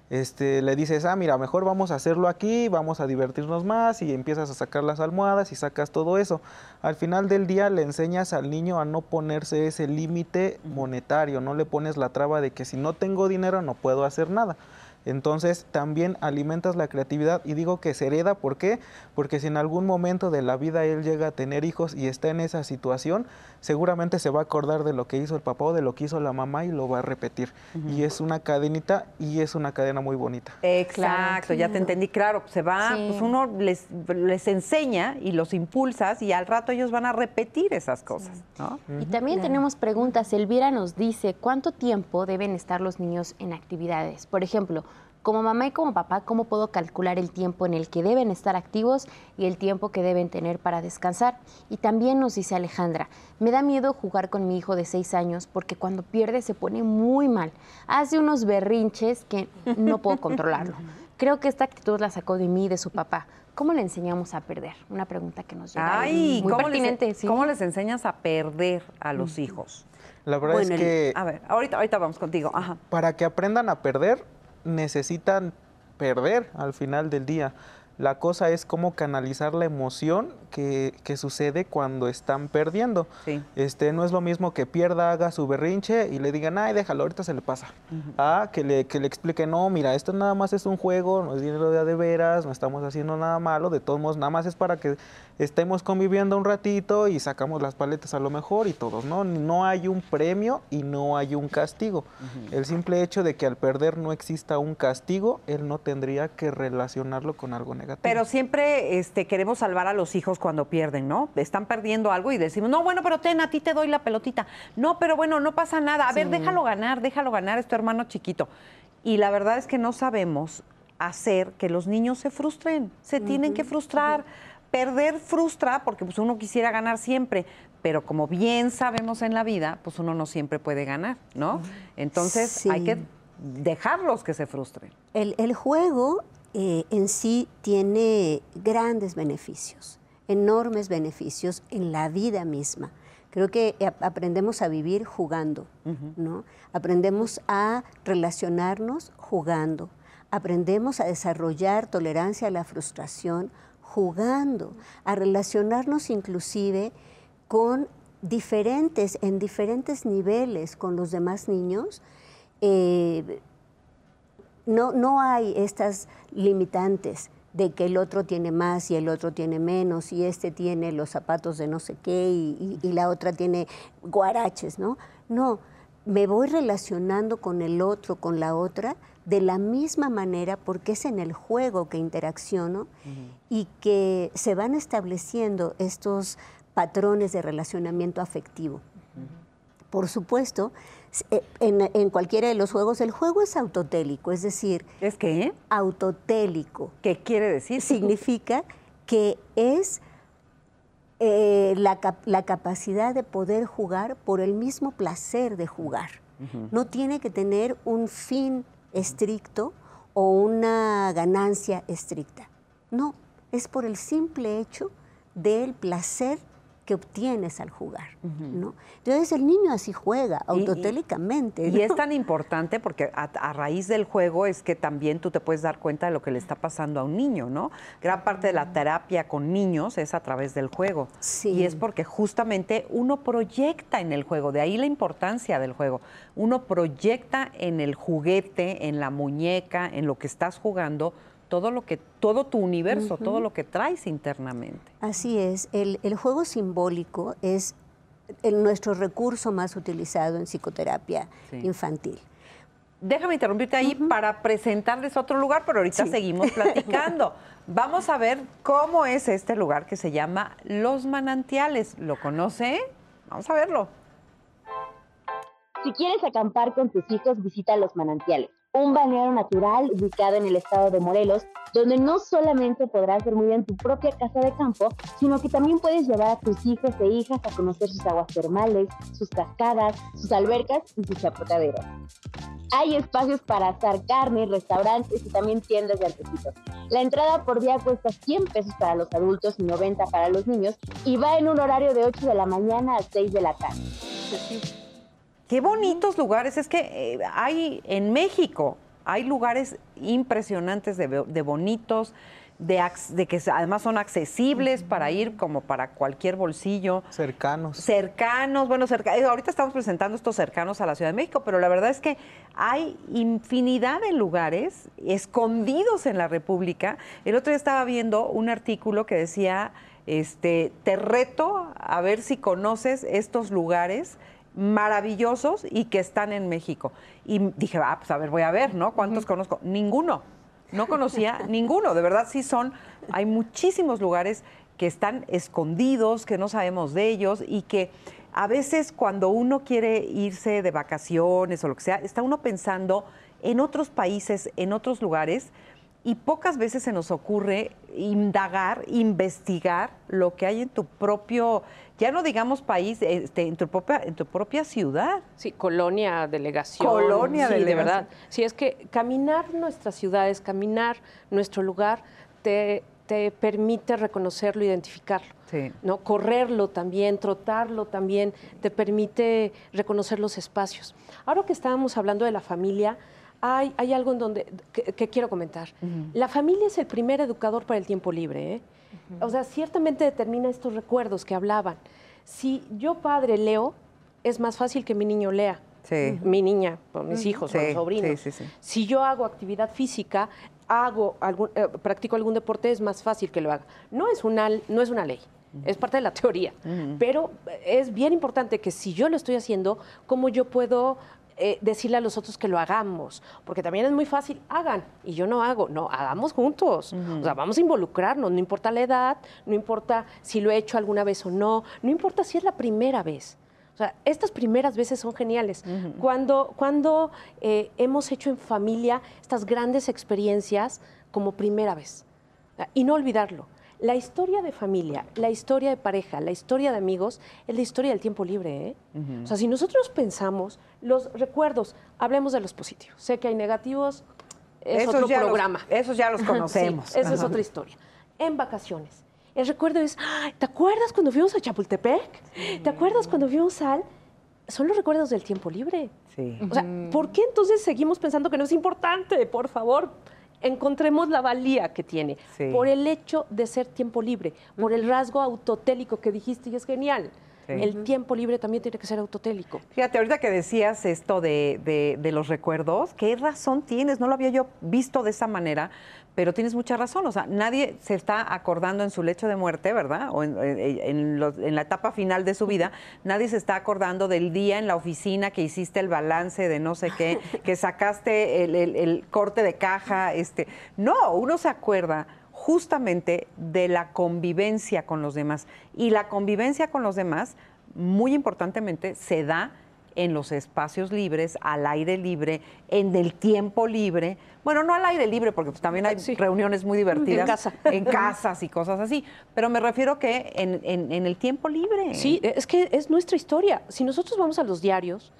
este, le dices, ah, mira, mejor vamos a hacerlo aquí, vamos a divertirnos más y empiezas a sacar las almohadas y sacas todo eso. Al final del día le enseñas al niño a no ponerse ese límite monetario, no le pones la traba de que si no tengo dinero no puedo hacer nada. Entonces también alimentas la creatividad y digo que se hereda, ¿por qué? Porque si en algún momento de la vida él llega a tener hijos y está en esa situación, seguramente se va a acordar de lo que hizo el papá o de lo que hizo la mamá y lo va a repetir. Y es una cadenita y es una cadena muy bonita. Exacto, ya te entendí, claro, se va, pues uno les, les enseña y los impulsas y al rato ellos van a repetir esas cosas. Y también tenemos preguntas. Elvira nos dice, ¿cuánto tiempo deben estar los niños en actividades? Por ejemplo, como mamá y como papá, ¿cómo puedo calcular el tiempo en el que deben estar activos y el tiempo que deben tener para descansar? Y también nos dice Alejandra, me da miedo jugar con mi hijo de seis años porque cuando pierde se pone muy mal. Hace unos berrinches que no puedo controlarlo. [LAUGHS] Creo que esta actitud la sacó de mí y de su papá. ¿Cómo le enseñamos a perder? Una pregunta que nos llega. Ay, muy ¿cómo, les, ¿cómo les enseñas a perder a los hijos? La verdad es que... A ver, ahorita, ahorita vamos contigo. Ajá. Para que aprendan a perder, necesitan perder al final del día. La cosa es cómo canalizar la emoción que, sucede cuando están perdiendo. Este, no es lo mismo que pierda, haga su berrinche y le digan, ay, déjalo, ahorita se le pasa. Ah, que le, que le explique, no, mira, esto nada más es un juego, no es dinero de, de veras, no estamos haciendo nada malo, de todos modos, nada más es para que estemos conviviendo un ratito y sacamos las paletas a lo mejor y todos, ¿no? No hay un premio y no hay un castigo. El simple hecho de que al perder no exista un castigo, él no tendría que relacionarlo con algo negativo. Pero siempre este, queremos salvar a los hijos cuando pierden, ¿no? Están perdiendo algo y decimos, no, bueno, pero ten, a ti te doy la pelotita. No, pero bueno, no pasa nada. A ver, déjalo ganar, déjalo ganar, es tu hermano chiquito. Y la verdad es que no sabemos hacer que los niños se frustren, se tienen que frustrar perder frustra porque pues uno quisiera ganar siempre, pero como bien sabemos en la vida, pues uno no siempre puede ganar, ¿no? Entonces hay que dejarlos que se frustren. El, juego eh, en sí tiene grandes beneficios, enormes beneficios en la vida misma. Creo que aprendemos a vivir jugando, ¿no? Aprendemos a relacionarnos jugando. Aprendemos a desarrollar tolerancia a la frustración jugando, a relacionarnos inclusive con diferentes, en diferentes niveles con los demás niños. Eh, no, no hay estas limitantes de que el otro tiene más y el otro tiene menos y este tiene los zapatos de no sé qué y, y la otra tiene guaraches, ¿no? No, me voy relacionando con el otro, con la otra, de la misma manera porque es en el juego que interacciono y que se van estableciendo estos patrones de relacionamiento afectivo. Por supuesto, eh, en, cualquiera de los juegos, el juego es autotélico, es decir... ¿Es qué? Autotélico. ¿Qué quiere decir? Significa que es eh, la, capacidad de poder jugar por el mismo placer de jugar. No tiene que tener un fin estricto o una ganancia estricta. No, es por el simple hecho del placer que obtienes al jugar. ¿no? Entonces el niño así juega autotélicamente. Y, es tan importante porque a, raíz del juego es que también tú te puedes dar cuenta de lo que le está pasando a un niño, ¿no? Gran parte de la terapia con niños es a través del juego. Sí. Y es porque justamente uno proyecta en el juego, de ahí la importancia del juego. Uno proyecta en el juguete, en la muñeca, en lo que estás jugando, todo lo que, todo tu universo, todo lo que traes internamente. Así es, el, juego simbólico es el, nuestro recurso más utilizado en psicoterapia infantil. Déjame interrumpirte ahí para presentarles otro lugar, pero ahorita seguimos platicando. [LAUGHS] Vamos a ver cómo es este lugar que se llama Los Manantiales. ¿Lo conoce? Vamos a verlo. Si quieres acampar con tus hijos, visita Los Manantiales un balneario natural ubicado en el estado de Morelos, donde no solamente podrás muy bien tu propia casa de campo, sino que también puedes llevar a tus hijos e hijas a conocer sus aguas termales, sus cascadas, sus albercas y sus chapotaderos. Hay espacios para asar carne, restaurantes y también tiendas de artesitos. La entrada por día cuesta 100 pesos para los adultos y 90 para los niños y va en un horario de 8 de la mañana a 6 de la tarde. Qué bonitos lugares. Es que eh, hay en México, hay lugares impresionantes de, bonitos, de, de, que además son accesibles para ir como para cualquier bolsillo. Cercanos. Cercanos, bueno, cerca, eh, ahorita estamos presentando estos cercanos a la Ciudad de México, pero la verdad es que hay infinidad de lugares escondidos en la República. El otro día estaba viendo un artículo que decía, este, te reto a ver si conoces estos lugares maravillosos y que están en México. Y dije, ah, pues a ver, voy a ver, ¿no? ¿Cuántos conozco? Ninguno. No conocía [LAUGHS] ninguno. De verdad, sí son. Hay muchísimos lugares que están escondidos, que no sabemos de ellos y que a veces cuando uno quiere irse de vacaciones o lo que sea, está uno pensando en otros países, en otros lugares, y pocas veces se nos ocurre indagar, investigar lo que hay en tu propio ya no digamos país, este, en, tu propia, en tu propia ciudad. Sí, colonia, delegación. Colonia, sí, de verdad. Sí, es que caminar nuestras ciudades, caminar nuestro lugar, te, te permite reconocerlo, identificarlo. Sí. ¿no? Correrlo también, trotarlo también, te permite reconocer los espacios. Ahora que estábamos hablando de la familia, hay, hay algo en donde que, quiero comentar. La familia es el primer educador para el tiempo libre. ¿eh? O sea, ciertamente determina estos recuerdos que hablaban. Si yo padre leo, es más fácil que mi niño lea. Sí. Mi niña, mis hijos, sí, mis sobrinos. Sí, si yo hago actividad física, hago algún, eh, practico algún deporte, es más fácil que lo haga. No es una, no es una ley. Es parte de la teoría, pero es bien importante que si yo lo estoy haciendo, ¿cómo yo puedo eh, decirle a los otros que lo hagamos, porque también es muy fácil, hagan, y yo no hago, no, hagamos juntos, o sea, vamos a involucrarnos, no importa la edad, no importa si lo he hecho alguna vez o no, no importa si es la primera vez. O sea, estas primeras veces son geniales. Cuando, cuando eh, hemos hecho en familia estas grandes experiencias como primera vez. Y no olvidarlo. La historia de familia, la historia de pareja, la historia de amigos es la historia del tiempo libre. ¿eh? O sea, si nosotros pensamos los recuerdos Hablemos de los positivos. Sé que hay negativos, es Esos otro ya los- programa. esos ya los [LAUGHS] conocemos. Sí, esa es otra historia. En vacaciones. El recuerdo es, "Ay, ¿te acuerdas cuando fuimos a Chapultepec? ¿Te acuerdas cuando fuimos al...? Son los recuerdos del tiempo libre. Sí. O sea, ¿por qué entonces seguimos pensando que no es importante? Por favor, encontremos la valía que tiene. Sí. Por el hecho de ser tiempo libre, por el rasgo autotélico que dijiste y es genial. Sí. El tiempo libre también tiene que ser autotélico. Fíjate, ahorita que decías esto de, de- de los recuerdos, ¿qué razón tienes? No lo había yo visto de esa manera, pero tienes mucha razón. O sea, nadie se está acordando en su lecho de muerte, ¿verdad? O en, en- en los- en la etapa final de su vida, nadie se está acordando del día en la oficina que hiciste el balance de no sé qué, [LAUGHS] que sacaste el, el- el corte de caja. Este. No, uno se acuerda justamente de la convivencia con los demás. Y la convivencia con los demás, muy importantemente, se da en los espacios libres, al aire libre, en el tiempo libre. Bueno, no al aire libre, porque pues, también hay Sí. reuniones muy divertidas. En casa. En casas y cosas así. Pero me refiero que en, en- en el tiempo libre. Sí, es que es nuestra historia. Si nosotros vamos a los diarios,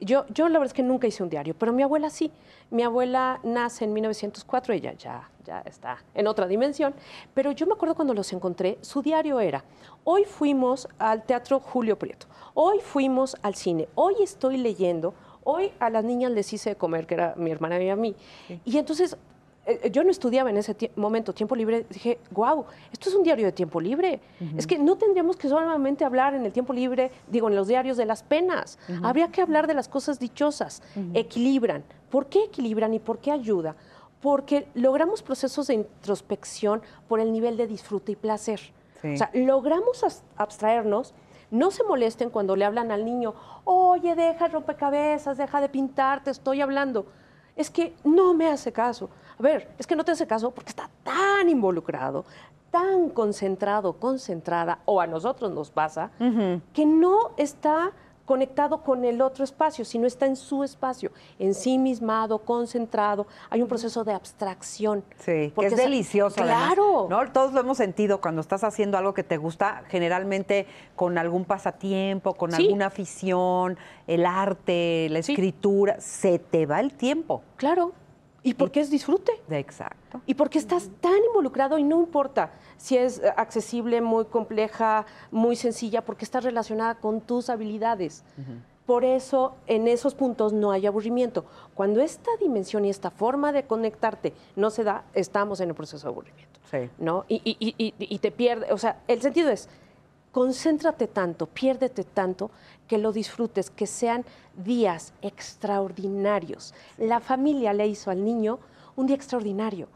yo, yo la verdad es que nunca hice un diario, pero mi abuela sí. Mi abuela nace en 1904, ella ya, ya está en otra dimensión, pero yo me acuerdo cuando los encontré, su diario era, hoy fuimos al Teatro Julio Prieto, hoy fuimos al cine, hoy estoy leyendo, hoy a las niñas les hice de comer, que era mi hermana y a mí. Y entonces eh, yo no estudiaba en ese tie- momento tiempo libre, dije, wow, esto es un diario de tiempo libre. Es que no tendríamos que solamente hablar en el tiempo libre, digo, en los diarios de las penas. Habría que hablar de las cosas dichosas. Equilibran. ¿Por qué equilibran y por qué ayuda? Porque logramos procesos de introspección por el nivel de disfrute y placer. Sí. O sea, logramos abstraernos. No se molesten cuando le hablan al niño, oye, deja el rompecabezas, deja de pintar, te estoy hablando. Es que no me hace caso. A ver, es que no te hace caso porque está tan involucrado, tan concentrado, concentrada, o a nosotros nos pasa, que no está conectado con el otro espacio, sino está en su espacio, ensimismado, concentrado. Hay un proceso de abstracción. Sí, que es delicioso. además, Claro. ¿no? Todos lo hemos sentido cuando estás haciendo algo que te gusta, generalmente con algún pasatiempo, con Sí. alguna afición, el arte, la Sí. escritura, se te va el tiempo. Claro. ¿Y por qué es disfrute? Exacto. Y porque estás tan involucrado y no importa si es eh, accesible, muy compleja, muy sencilla, porque está relacionada con tus habilidades. Por eso en esos puntos no hay aburrimiento. Cuando esta dimensión y esta forma de conectarte no se da, estamos en el proceso de aburrimiento. Sí. ¿no? Y, y- y- y- y te pierde, o sea, el sentido es, concéntrate tanto, piérdete tanto, que lo disfrutes, que sean días extraordinarios. La familia le hizo al niño un día extraordinario.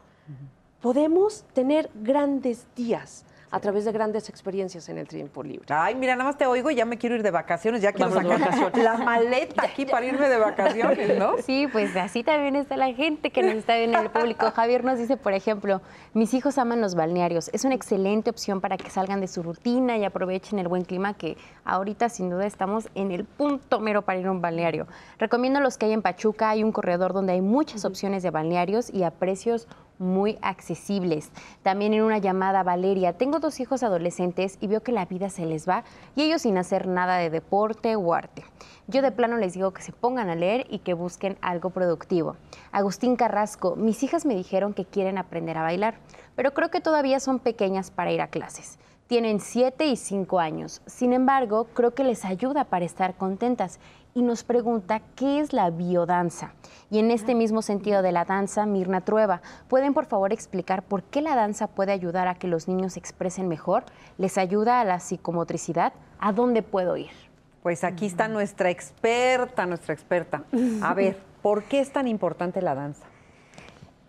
Podemos tener grandes días a través de grandes experiencias en el tiempo libre. Ay, mira, nada más te oigo y ya me quiero ir de vacaciones, ya quiero sacar la maleta aquí para irme de vacaciones, ¿no? [LAUGHS] Sí, pues así también está la gente que nos está viendo en el público. Javier nos dice, por ejemplo, mis hijos aman los balnearios. Es una excelente opción para que salgan de su rutina y aprovechen el buen clima que ahorita sin duda estamos en el punto mero para ir a un balneario. Recomiendo los que hay en Pachuca. Hay un corredor donde hay muchas opciones de balnearios y a precios muy accesibles. También en una llamada, Valeria, tengo dos hijos adolescentes y veo que la vida se les va y ellos sin hacer nada de deporte o arte. Yo de plano les digo que se pongan a leer y que busquen algo productivo. Agustín Carrasco, mis hijas me dijeron que quieren aprender a bailar, pero creo que todavía son pequeñas para ir a clases. Tienen 7 y 5 años. Sin embargo, creo que les ayuda para estar contentas y nos pregunta qué es la biodanza. Y en este mismo sentido de la danza, Mirna Trueba, ¿pueden por favor explicar por qué la danza puede ayudar a que los niños se expresen mejor? ¿Les ayuda a la psicomotricidad? ¿A dónde puedo ir? Pues aquí está nuestra experta, nuestra experta. A [LAUGHS] ver, ¿por qué es tan importante la danza?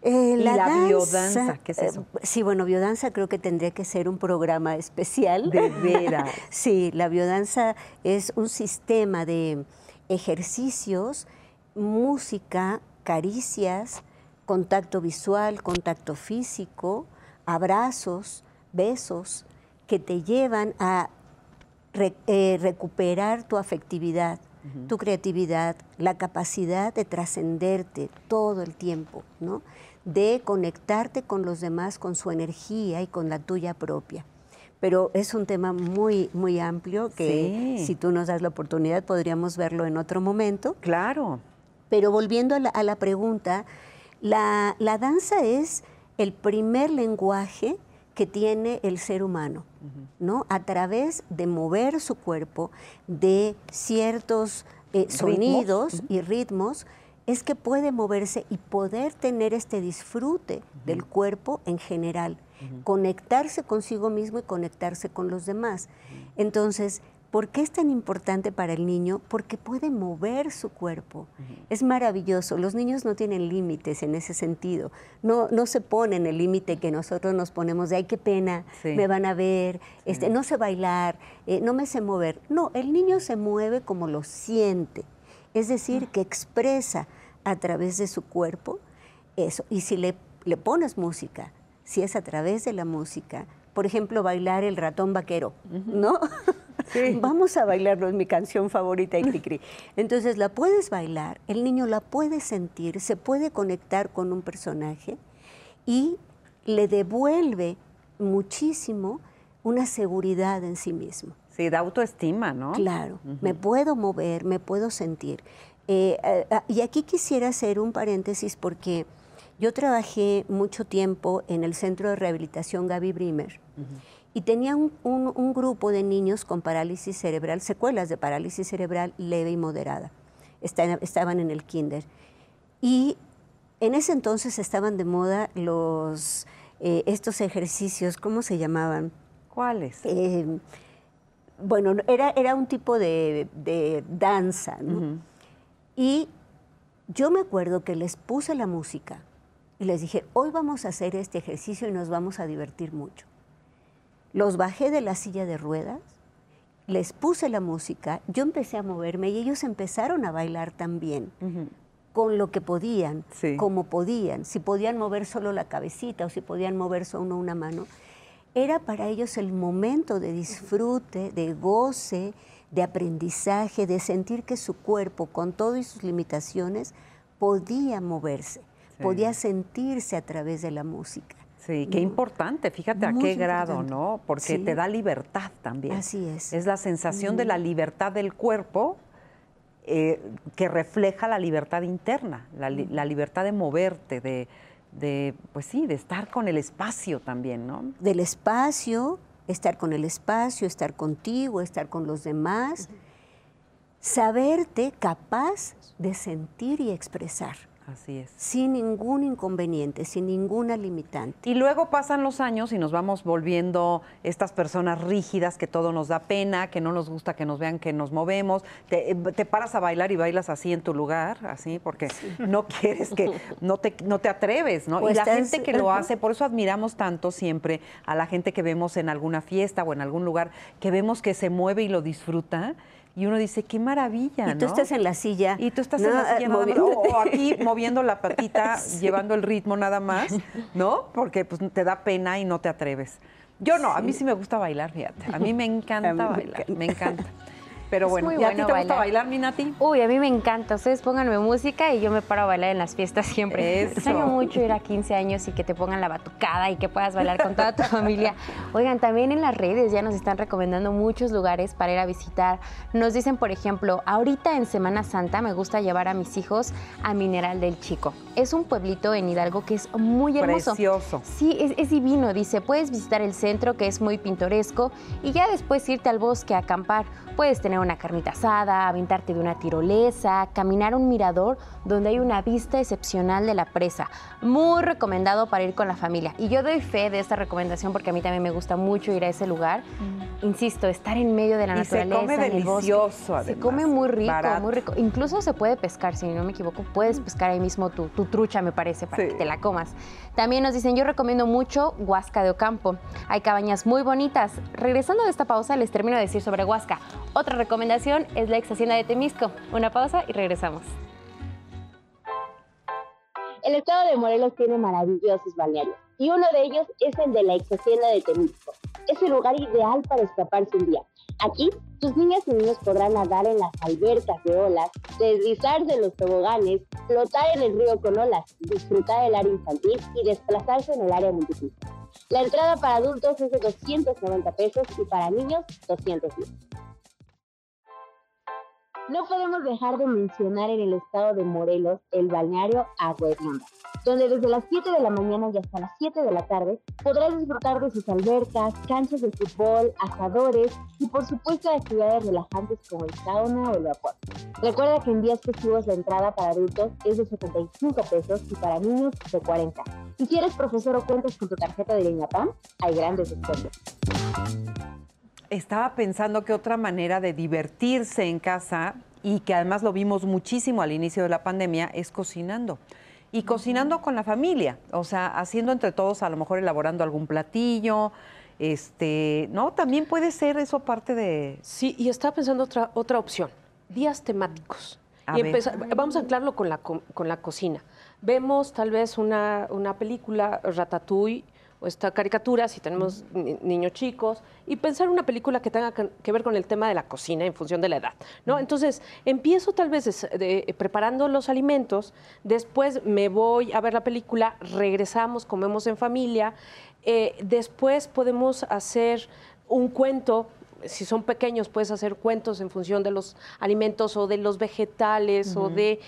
Eh, Y la biodanza, ¿qué es eh, eso? sí, bueno, biodanza creo que tendría que ser un programa especial. De veras. [LAUGHS] sí, la biodanza es un sistema de ejercicios, música, caricias, contacto visual, contacto físico, abrazos, besos, que te llevan a re- eh, recuperar tu afectividad, tu creatividad, la capacidad de trascenderte todo el tiempo, ¿no? de conectarte con los demás, con su energía y con la tuya propia. Pero es un tema muy, muy amplio que Sí. si tú nos das la oportunidad podríamos verlo en otro momento. Claro. Pero volviendo a la, pregunta, la, danza es el primer lenguaje que tiene el ser humano, ¿no? A través de mover su cuerpo, de ciertos eh, sonidos y ritmos, es que puede moverse y poder tener este disfrute del cuerpo en general, conectarse consigo mismo y conectarse con los demás. Entonces, ¿Por qué es tan importante para el niño? Porque puede mover su cuerpo. Es maravilloso. Los niños no tienen límites en ese sentido. No, no se ponen el límite que nosotros nos ponemos de, ay, qué pena, me van a ver, este, no sé bailar, eh, no me sé mover. No, el niño se mueve como lo siente. Es decir, que expresa a través de su cuerpo eso. Y si le, le pones música, si es a través de la música, por ejemplo, bailar el ratón vaquero, ¿no? [LAUGHS] Vamos a bailarlo, es mi canción favorita, Cri. Entonces la puedes bailar, el niño la puede sentir, se puede conectar con un personaje y le devuelve muchísimo una seguridad en sí mismo. Sí, da autoestima, ¿no? Claro, me puedo mover, me puedo sentir. Eh, eh, ah, y aquí quisiera hacer un paréntesis porque yo trabajé mucho tiempo en el Centro de Rehabilitación Gaby Brimer y tenía un, grupo de niños con parálisis cerebral, secuelas de parálisis cerebral leve y moderada. estaban en el kinder. Y en ese entonces estaban de moda los, eh, estos ejercicios, ¿cómo se llamaban? ¿Cuáles? Eh, bueno, era, era un tipo de, danza, Y yo me acuerdo que les puse la música y les dije, hoy vamos a hacer este ejercicio y nos vamos a divertir mucho. Los bajé de la silla de ruedas, les puse la música, yo empecé a moverme y ellos empezaron a bailar también. con lo que podían, como podían, si podían mover solo la cabecita o si podían mover solo una mano, era para ellos el momento de disfrute, de goce, de aprendizaje, de sentir que su cuerpo, con todas sus limitaciones, podía moverse, podía sentirse a través de la música. Sí, qué importante, fíjate a qué grado, ¿no? Porque te da libertad también. Así es. Es la sensación de la libertad del cuerpo eh, que refleja la libertad interna, la, libertad de moverte, de, pues sí, de estar con el espacio también, ¿no? Del espacio, estar con el espacio, estar contigo, estar con los demás, saberte capaz de sentir y expresar. Así es. Sin ningún inconveniente, sin ninguna limitante. Y luego pasan los años y nos vamos volviendo estas personas rígidas que todo nos da pena, que no nos gusta que nos vean que nos movemos. Te, paras a bailar y bailas así en tu lugar, así, porque no quieres que, no te, no te atreves, ¿no? y la gente que lo hace, por eso admiramos tanto siempre a la gente que vemos en alguna fiesta o en algún lugar, que vemos que se mueve y lo disfruta y uno dice, qué maravilla, Y tú estás en la silla. Y tú estás en la silla nada más, o, [LAUGHS] aquí moviendo la patita, [LAUGHS] llevando el ritmo nada más, ¿no? Porque pues te da pena y no te atreves. Yo no, a mí sí me gusta bailar, fíjate. A mí me [LAUGHS] encanta bailar, me encanta. Pero bueno, ¿y a ti te gusta bailar, mi Nati? Uy, a mí me encanta. Ustedes pónganme música y yo me paro a bailar en las fiestas siempre. Eso. Extraño mucho ir a 15 años y que te pongan la batucada y que puedas bailar con toda tu [LAUGHS] familia. Oigan, también en las redes ya nos están recomendando muchos lugares para ir a visitar. Nos dicen, por ejemplo, ahorita en Semana Santa me gusta llevar a mis hijos a Mineral del Chico. Es un pueblito en Hidalgo que es muy hermoso. Precioso. Sí, es, es divino. Dice, puedes visitar el centro que es muy pintoresco y ya después irte al bosque a acampar. Puedes tener una carnita asada, aventarte de una tirolesa, caminar un mirador donde hay una vista excepcional de la presa. Muy recomendado para ir con la familia. Y yo doy fe de esta recomendación porque a mí también me gusta mucho ir a ese lugar. Mm. Insisto, estar en medio de la naturaleza. Se come delicioso, Se come muy rico, muy rico. Incluso se puede pescar, si no me equivoco, puedes pescar ahí mismo tu, trucha, me parece, para que te la comas. También nos dicen, yo recomiendo mucho Huasca de Ocampo. Hay cabañas muy bonitas. Regresando de esta pausa, les termino de decir sobre Huasca. Otra recomendación es la ex hacienda de Temisco. Una pausa y regresamos. El estado de Morelos tiene maravillosos balnearios y uno de ellos es el de la ex hacienda de Temisco. Es el lugar ideal para escaparse un día. Aquí, tus niñas y niños podrán nadar en las albercas de olas, deslizarse en los toboganes, flotar en el río con olas, disfrutar del área infantil y desplazarse en el área multipista. La entrada para adultos es de 290 pesos y para niños 210. No podemos dejar de mencionar en el estado de Morelos el balneario Agua donde desde las 7 de la mañana y hasta las 7 de la tarde podrás disfrutar de sus albercas, canchas de fútbol, asadores y por supuesto actividades relajantes como el sauna o el vapor. Recuerda que en días festivos la entrada para adultos es de 75 pesos y para niños de 40. Y si eres profesor o cuentas con tu tarjeta de INAPAM, hay grandes descuentos. Estaba pensando que otra manera de divertirse en casa y que además lo vimos muchísimo al inicio de la pandemia es cocinando. Y cocinando con la familia, o sea, haciendo entre todos, a lo mejor elaborando algún platillo, este, ¿no? También puede ser eso parte de... Sí, y estaba pensando otra, otra opción, días temáticos. y vamos a anclarlo con la, con la cocina. Vemos tal vez una, una película, Ratatouille, esta caricatura, si tenemos niños chicos, y pensar una película que tenga que ver con el tema de la cocina en función de la edad, ¿no? Entonces, empiezo tal vez preparando los alimentos, después me voy a ver la película, regresamos, comemos en familia, eh, después podemos hacer un cuento si son pequeños, puedes hacer cuentos en función de los alimentos o de los vegetales o de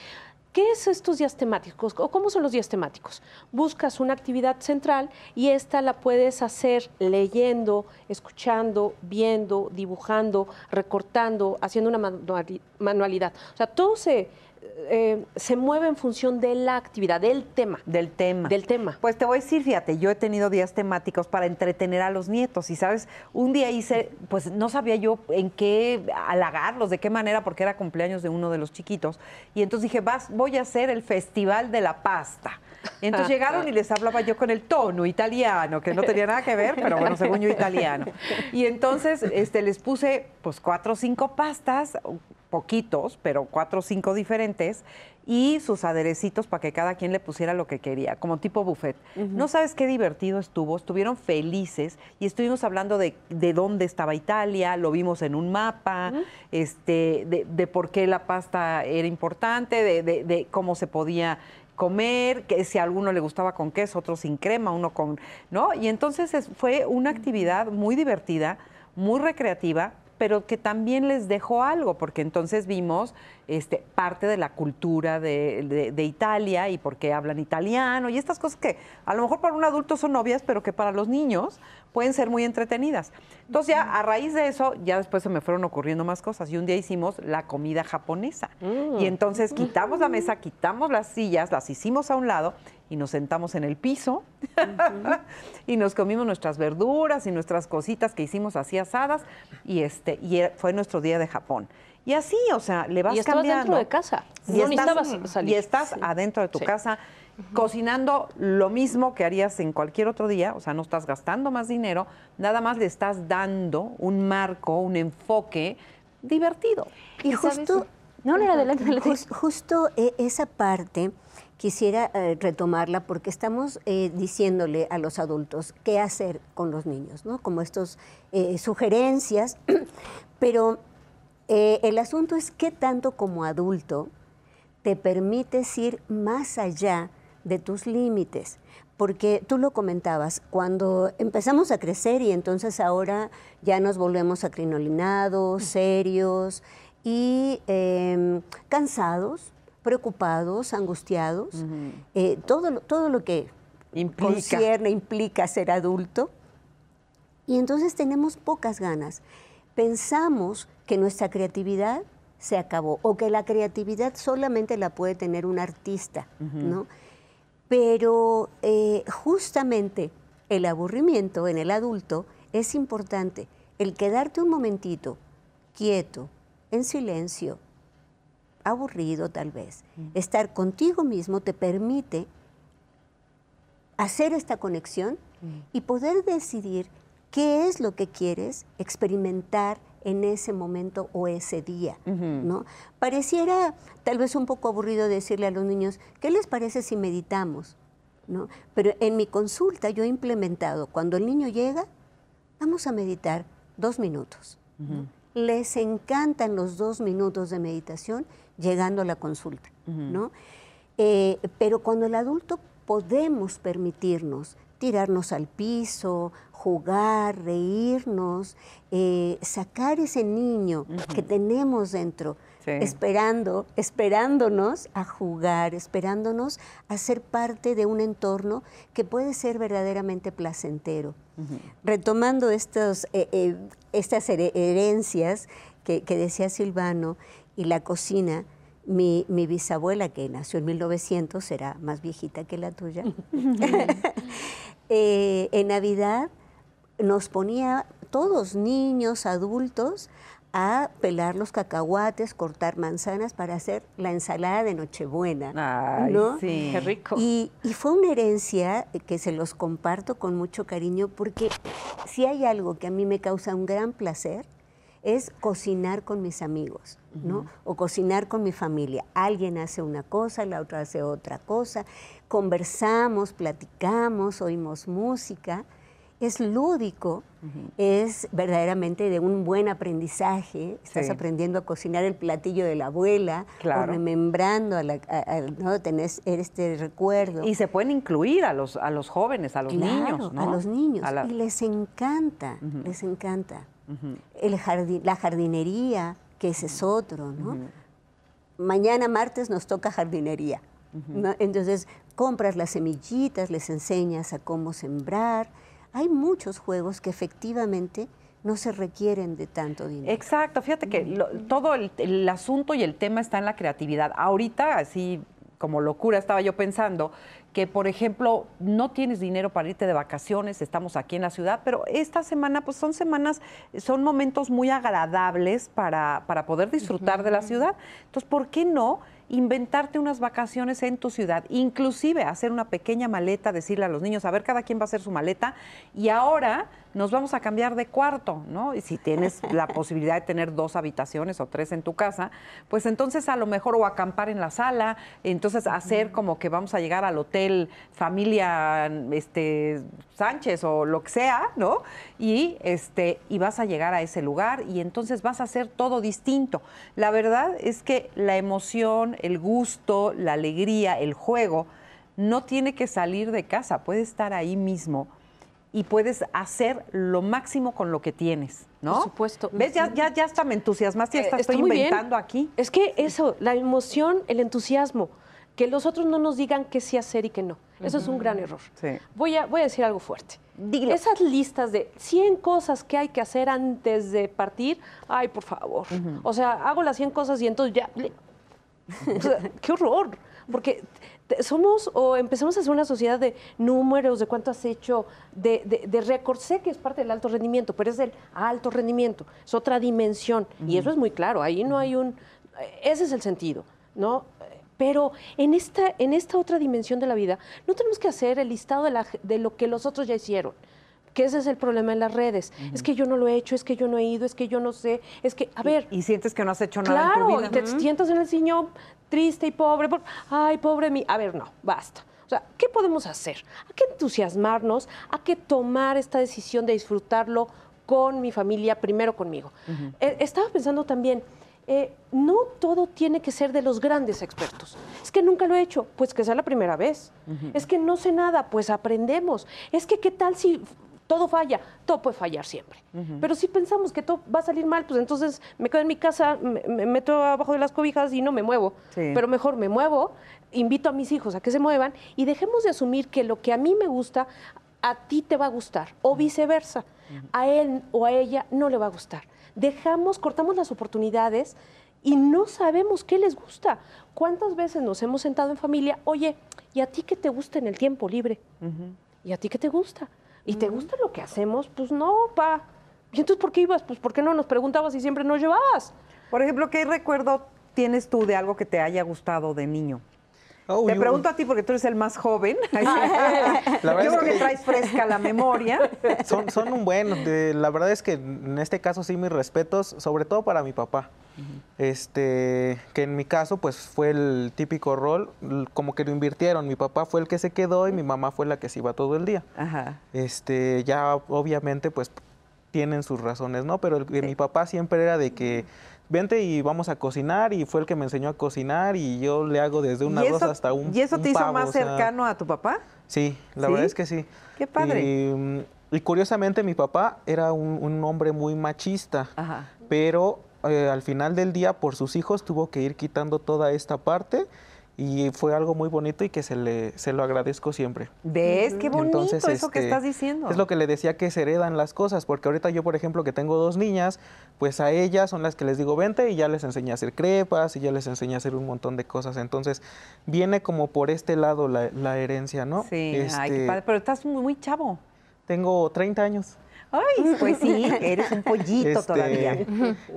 ¿Qué es estos días temáticos o cómo son los días temáticos? Buscas una actividad central y esta la puedes hacer leyendo, escuchando, viendo, dibujando, recortando, haciendo una manualidad. O sea, todo se eh, se mueve en función de la actividad, del tema. Del tema. Del tema. Pues te voy a decir, fíjate, yo he tenido días temáticos para entretener a los nietos y, ¿sabes? Un día hice, pues no sabía yo en qué halagarlos, de qué manera, porque era cumpleaños de uno de los chiquitos. Y entonces dije, vas, voy a hacer el Festival de la Pasta. entonces llegaron y les hablaba yo con el tono italiano, que no tenía nada que ver, pero bueno, según yo italiano. Y entonces este, les puse pues cuatro o cinco pastas, poquitos, pero cuatro o cinco diferentes, y sus aderecitos para que cada quien le pusiera lo que quería, como tipo buffet. No sabes qué divertido estuvo, estuvieron felices y estuvimos hablando de, de dónde estaba Italia, lo vimos en un mapa, este, de, de, por qué la pasta era importante, de, de cómo se podía comer, que si a alguno le gustaba con queso, otro sin crema, uno con, ¿no? Y entonces fue una actividad muy divertida, muy recreativa, pero que también les dejó algo, porque entonces vimos este, parte de la cultura de, Italia y por qué hablan italiano y estas cosas que a lo mejor para un adulto son obvias, pero que para los niños pueden ser muy entretenidas. Entonces ya a raíz de eso, ya después se me fueron ocurriendo más cosas y un día hicimos la comida japonesa. Y entonces quitamos la mesa, quitamos las sillas, las hicimos a un lado y nos sentamos en el piso [LAUGHS] y nos comimos nuestras verduras y nuestras cositas que hicimos así asadas y este y fue nuestro día de Japón. Y así, o sea, le vas y cambiando. dentro de casa. Y estás, salir. Y estás adentro de tu casa cocinando lo mismo que harías en cualquier otro día, o sea, no estás gastando más dinero, nada más le estás dando un marco, un enfoque divertido. Y justo, no, no, adelante, justo eh, esa parte quisiera eh, retomarla porque estamos eh, diciéndole a los adultos qué hacer con los niños, ¿no? Como estas eh, sugerencias, [CLEARS THROAT] pero el asunto es qué tanto como adulto te permites ir más allá de tus límites. Porque tú lo comentabas, cuando empezamos a crecer y entonces ahora ya nos volvemos acrinolinados, serios y em, cansados, preocupados, angustiados, eh, todo, todo lo que implica. concierne, implica ser adulto. Y entonces tenemos pocas ganas. Pensamos que nuestra creatividad se acabó o que la creatividad solamente la puede tener un artista, ¿no? Pero eh, justamente el aburrimiento en el adulto es importante. El quedarte un momentito quieto, en silencio, aburrido tal vez. Estar contigo mismo te permite hacer esta conexión y poder decidir qué es lo que quieres experimentar en ese momento o ese día, ¿no? Pareciera tal vez un poco aburrido decirle a los niños, ¿qué les parece si meditamos? ¿No? Pero en mi consulta yo he implementado, cuando el niño llega, vamos a meditar dos minutos. Les encantan los dos minutos de meditación llegando a la consulta, ¿no? Eh, pero cuando el adulto podemos permitirnos tirarnos al piso, jugar, reírnos, eh, sacar ese niño que tenemos dentro, esperando, esperándonos a jugar, esperándonos a ser parte de un entorno que puede ser verdaderamente placentero. Retomando estos, eh, eh, estas herencias que, decía Silvano y la cocina, mi, mi, bisabuela, que nació en 1900, será más viejita que la tuya, [LAUGHS] en Navidad nos ponía todos, niños, adultos, a pelar los cacahuates, cortar manzanas para hacer la ensalada de Nochebuena. Ay, sí. Qué rico. Y, fue una herencia que se los comparto con mucho cariño porque si hay algo que a mí me causa un gran placer es cocinar con mis amigos, ¿no? O cocinar con mi familia. Alguien hace una cosa, la otra hace otra cosa, conversamos, platicamos, oímos música es lúdico, es verdaderamente de un buen aprendizaje. Estás aprendiendo a cocinar el platillo de la abuela, o remembrando a, la, ¿no? Tenés este recuerdo. Y se pueden incluir a los, a los jóvenes, a los niños, ¿no? A los niños. Y les encanta, les encanta. El la jardinería, que ese es otro, ¿no? Mañana martes nos toca jardinería. Entonces, compras las semillitas, les enseñas a cómo sembrar hay muchos juegos que efectivamente no se requieren de tanto dinero. Exacto, fíjate que todo el, asunto y el tema está en la creatividad. Ahorita, así como locura, estaba yo pensando que, por ejemplo, no tienes dinero para irte de vacaciones, estamos aquí en la ciudad, pero esta semana, pues son semanas, son momentos muy agradables para, para poder disfrutar de la ciudad. Entonces, ¿por qué no? inventarte unas vacaciones en tu ciudad, inclusive hacer una pequeña maleta, decirle a los niños, a ver, cada quien va a hacer su maleta y ahora nos vamos a cambiar de cuarto, ¿no? Y si tienes [LAUGHS] la posibilidad de tener dos habitaciones o tres en tu casa, pues entonces a lo mejor o acampar en la sala, entonces hacer como que vamos a llegar al hotel familia este Sánchez o lo que sea, ¿no? Y este y vas a llegar a ese lugar y entonces vas a hacer todo distinto. La verdad es que la emoción, el gusto, la alegría, el juego no tiene que salir de casa, puede estar ahí mismo y puedes hacer lo máximo con lo que tienes, ¿no? Por supuesto. ¿Ves? Ya, ya, ya hasta me entusiasmaste, ya eh, estoy inventando aquí. Es que eso, la emoción, el entusiasmo, que los otros no nos digan qué sí hacer y qué no. Eso es un gran error. Voy, a, voy a decir algo fuerte. Esas listas de 100 cosas que hay que hacer antes de partir, ay, por favor. O sea, hago las 100 cosas y entonces ya... [LAUGHS] ¡Qué horror! Porque somos o empezamos a ser una sociedad de números, de cuánto has hecho, de, de, récord. Sé que es parte del alto rendimiento, pero es el alto rendimiento, es otra dimensión. Y eso es muy claro, ahí no hay un... Ese es el sentido, ¿no? Pero en esta, en esta otra dimensión de la vida, no tenemos que hacer el listado de, de lo que los otros ya hicieron que ese es el problema en las redes. Es que yo no lo he hecho, es que yo no he ido, es que yo no sé, es que, a ver. Y, sientes que no has hecho nada en tu vida. Claro, te sientas en el sillón triste y pobre, ay, pobre mí. A ver, no, basta. O sea, ¿qué podemos hacer? Hay que entusiasmarnos, hay que tomar esta decisión de disfrutarlo con mi familia, primero conmigo. Eh, estaba pensando también, eh, no todo tiene que ser de los grandes expertos. Es que nunca lo he hecho, pues que sea la primera vez. Es que no sé nada, pues aprendemos. Es que qué tal si todo falla, todo puede fallar siempre. Pero si pensamos que todo va a salir mal, pues entonces me quedo en mi casa, me, meto abajo de las cobijas y no me muevo. Pero mejor me muevo, invito a mis hijos a que se muevan y dejemos de asumir que lo que a mí me gusta, a ti te va a gustar, o viceversa. A él o a ella no le va a gustar. Dejamos, cortamos las oportunidades y no sabemos qué les gusta. ¿Cuántas veces nos hemos sentado en familia? Oye, ¿y a ti qué te gusta en el tiempo libre? ¿Y a ti qué te gusta? ¿Y te gusta lo que hacemos? Pues no, pa. ¿Y entonces por qué ibas? Pues ¿por qué no nos preguntabas y siempre nos llevabas? Por ejemplo, ¿qué recuerdo tienes tú de algo que te haya gustado de niño? Te pregunto a ti porque tú eres el más joven. [LAUGHS] Yo creo que... traes fresca la memoria. Son, son un buen. la verdad es que en este caso sí mis respetos, sobre todo para mi papá. Este, que en mi caso pues fue el típico rol, como que lo invirtieron. Mi papá fue el que se quedó y mi mamá fue la que se iba todo el día. Este, ya obviamente pues tienen sus razones, ¿no? Pero el mi papá siempre era de que vente y vamos a cocinar y fue el que me enseñó a cocinar y yo le hago desde un ¿Y arroz eso- hasta un ¿Y eso un te hizo pavo, más o sea, cercano a tu papá? Sí, la ¿Sí? verdad es que sí. Qué padre. Y, mm, y curiosamente mi papá era un, un hombre muy machista, Ajá. pero eh, al final del día por sus hijos tuvo que ir quitando toda esta parte y fue algo muy bonito y que se, le, se lo agradezco siempre. ¿Ves? Qué bonito Entonces, eso que este, estás diciendo. Es lo que le decía que se heredan las cosas, porque ahorita yo, por ejemplo, que tengo dos niñas, pues a ellas son las que les digo vente y ya les enseñé a hacer crepas y ya les enseñé a hacer un montón de cosas. Entonces, viene como por este lado la, la herencia, ¿no? Sí, ay, qué Este, padre. Pero estás muy, muy chavo. Tengo 30 años. Ay, pues sí, eres un pollito Este, todavía.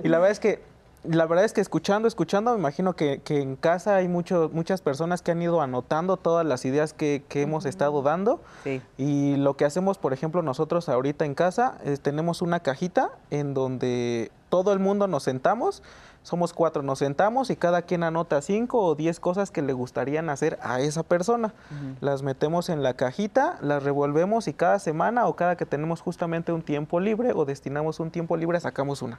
Y la verdad es que la verdad es que escuchando, escuchando, me imagino que, que en casa hay mucho, muchas personas que han ido anotando todas las ideas que, que hemos estado dando. Sí. Y lo que hacemos, por ejemplo, nosotros ahorita en casa, es, tenemos una cajita en donde todo el mundo nos sentamos, somos cuatro, nos sentamos y cada quien anota cinco o diez cosas que le gustarían hacer a esa persona. Las metemos en la cajita, las revolvemos y cada semana o cada que tenemos justamente un tiempo libre o destinamos un tiempo libre, sacamos una.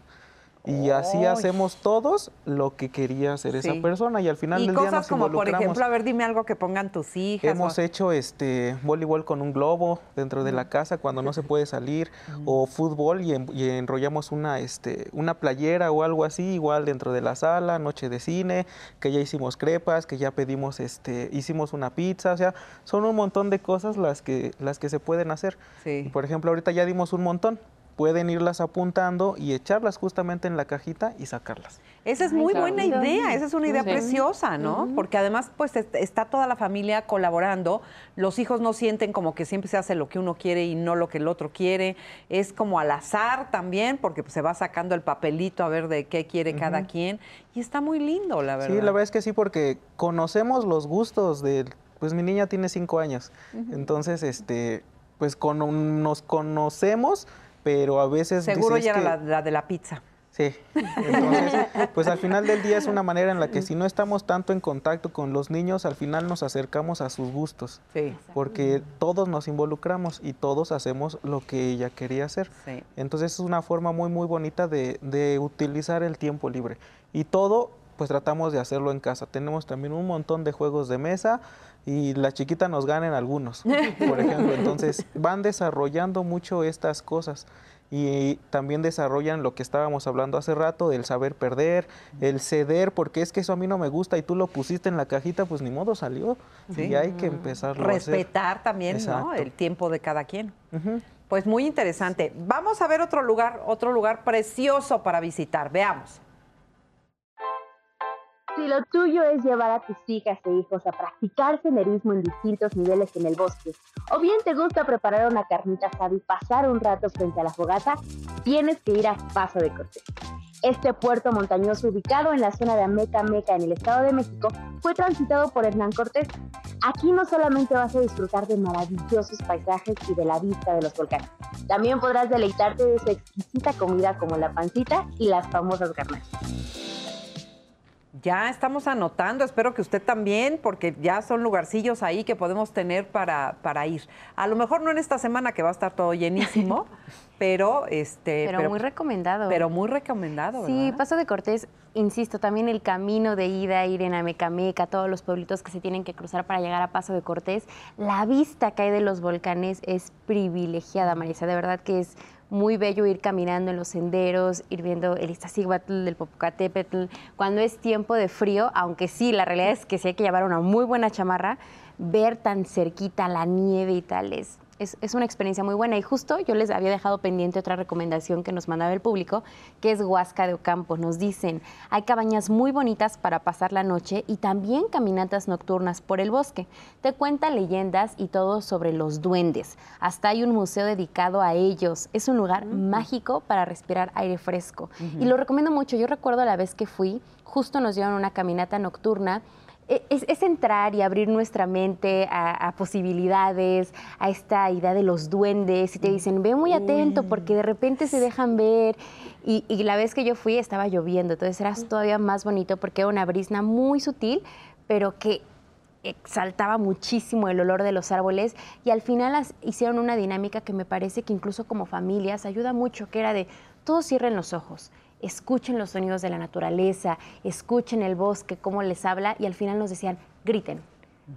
Y así hacemos todos lo que quería hacer Sí. esa persona y al final Y del día cosas nos como, por ejemplo, a ver, dime algo que pongan tus hijas. Hemos o- hecho este voleibol con un globo dentro de la casa cuando no se puede salir o fútbol y, en- y enrollamos una este una playera o algo así igual dentro de la sala, noche de cine, que ya hicimos crepas, que ya pedimos este hicimos una pizza, o sea, son un montón de cosas las que las que se pueden hacer. Sí. Por ejemplo, ahorita ya dimos un montón. Pueden irlas apuntando y echarlas justamente en la cajita y sacarlas. Esa es muy buena idea, esa es una idea Sí. preciosa, ¿no? Porque además, pues est- está toda la familia colaborando, los hijos no sienten como que siempre se hace lo que uno quiere y no lo que el otro quiere, es como al azar también, porque pues, se va sacando el papelito a ver de qué quiere cada quien, y está muy lindo, la verdad. Sí, la verdad es que sí, porque conocemos los gustos de, pues mi niña tiene cinco años, entonces, este, pues con, nos conocemos, pero a veces Seguro ya era que- la, la de la pizza. Sí, entonces, pues al final del día es una manera en la que si no estamos tanto en contacto con los niños, al final nos acercamos a sus gustos, Sí, porque todos nos involucramos y todos hacemos lo que ella quería hacer. sí. Entonces es una forma muy muy bonita de, de utilizar el tiempo libre. Y todo pues tratamos de hacerlo en casa. Tenemos también un montón de juegos de mesa y la chiquita nos gana en algunos, [LAUGHS] por ejemplo. Entonces van desarrollando mucho estas cosas y también desarrollan lo que estábamos hablando hace rato, del saber perder, el ceder, porque es que eso a mí no me gusta y tú lo pusiste en la cajita, pues ni modo salió. Sí. Y hay que empezarlo a. Respetar también, ¿no? El tiempo de cada quien. Pues muy interesante. Vamos a ver otro lugar, otro lugar precioso para visitar. Veamos. Si lo tuyo es llevar a tus hijas e hijos a practicar senderismo en distintos niveles en el bosque, o bien te gusta preparar una carnita asada y pasar un rato frente a la fogata, tienes que ir a Paso de Cortés. Este puerto montañoso ubicado en la zona de Ameca Meca en el Estado de México fue transitado por Hernán Cortés. Aquí no solamente vas a disfrutar de maravillosos paisajes y de la vista de los volcanes, también podrás deleitarte de su exquisita comida como la pancita y las famosas garnachas. Ya estamos anotando, espero que usted también, porque ya son lugarcillos ahí que podemos tener para, para ir. A lo mejor no en esta semana que va a estar todo llenísimo, [LAUGHS] pero este Pero, muy recomendado. pero muy recomendado, Sí, ¿verdad? Paso de Cortés, insisto, también el camino de ida, ir en Amecameca, todos los pueblitos que se tienen que cruzar para llegar a Paso de Cortés, la vista que hay de los volcanes es privilegiada, Marisa, de verdad que es muy bello ir caminando en los senderos, ir viendo el Iztaccíhuatl, del Popocatépetl, cuando es tiempo de frío, aunque sí, la realidad es que sí hay que llevar una muy buena chamarra, ver tan cerquita la nieve y tal es, es, es una experiencia muy buena. Y justo yo les había dejado pendiente otra recomendación que nos mandaba el público, que es Huasca de Ocampo. Nos dicen, hay cabañas muy bonitas para pasar la noche y también caminatas nocturnas por el bosque. Te cuentan leyendas y todo sobre los duendes. Hasta hay un museo dedicado a ellos. Es un lugar mágico para respirar aire fresco. Y lo recomiendo mucho. Yo recuerdo la vez que fui, justo nos dieron una caminata nocturna es, es entrar y abrir nuestra mente a, a posibilidades, a esta idea de los duendes, y te dicen, ve muy atento porque de repente se dejan ver. Y, y la vez que yo fui estaba lloviendo, entonces era todavía más bonito porque era una brisna muy sutil, pero que exaltaba muchísimo el olor de los árboles y al final hicieron una dinámica que me parece que incluso como familias ayuda mucho, que era de todos cierren los ojos, escuchen los sonidos de la naturaleza, escuchen el bosque, cómo les habla y al final nos decían, griten,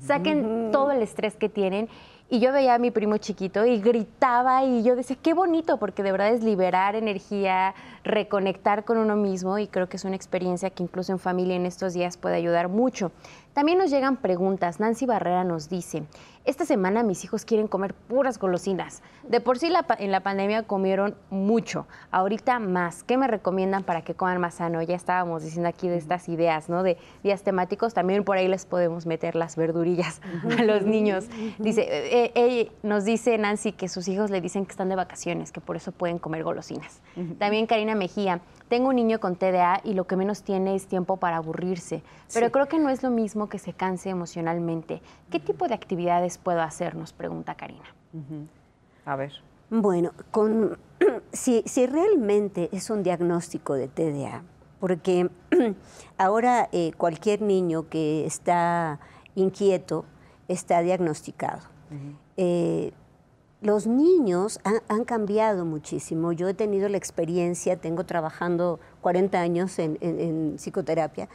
saquen todo el estrés que tienen. Y yo veía a mi primo chiquito y gritaba y yo decía, qué bonito, porque de verdad es liberar energía, reconectar con uno mismo y creo que es una experiencia que incluso en familia en estos días puede ayudar mucho. También nos llegan preguntas. Nancy Barrera nos dice, esta semana mis hijos quieren comer puras golosinas. De por sí en la pandemia comieron mucho, ahorita más. ¿Qué me recomiendan para que coman más sano? Ya estábamos diciendo aquí de estas ideas, ¿no? De días temáticos. También por ahí les podemos meter las verdurillas a los niños. Dice, eh, eh, nos dice Nancy que sus hijos le dicen que están de vacaciones, que por eso pueden comer golosinas. También Karina Mejía, tengo un niño con TDA y lo que menos tiene es tiempo para aburrirse, pero creo que no es lo mismo que se canse emocionalmente. ¿Qué tipo de actividades puedo hacer? Nos pregunta Karina. A ver. Bueno, con, [CLEARS THROAT] si, realmente es un diagnóstico de TDA, porque [CLEARS THROAT] ahora eh, cualquier niño que está inquieto está diagnosticado. Eh, los niños han, cambiado muchísimo. Yo he tenido la experiencia, tengo trabajando 40 años en psicoterapia,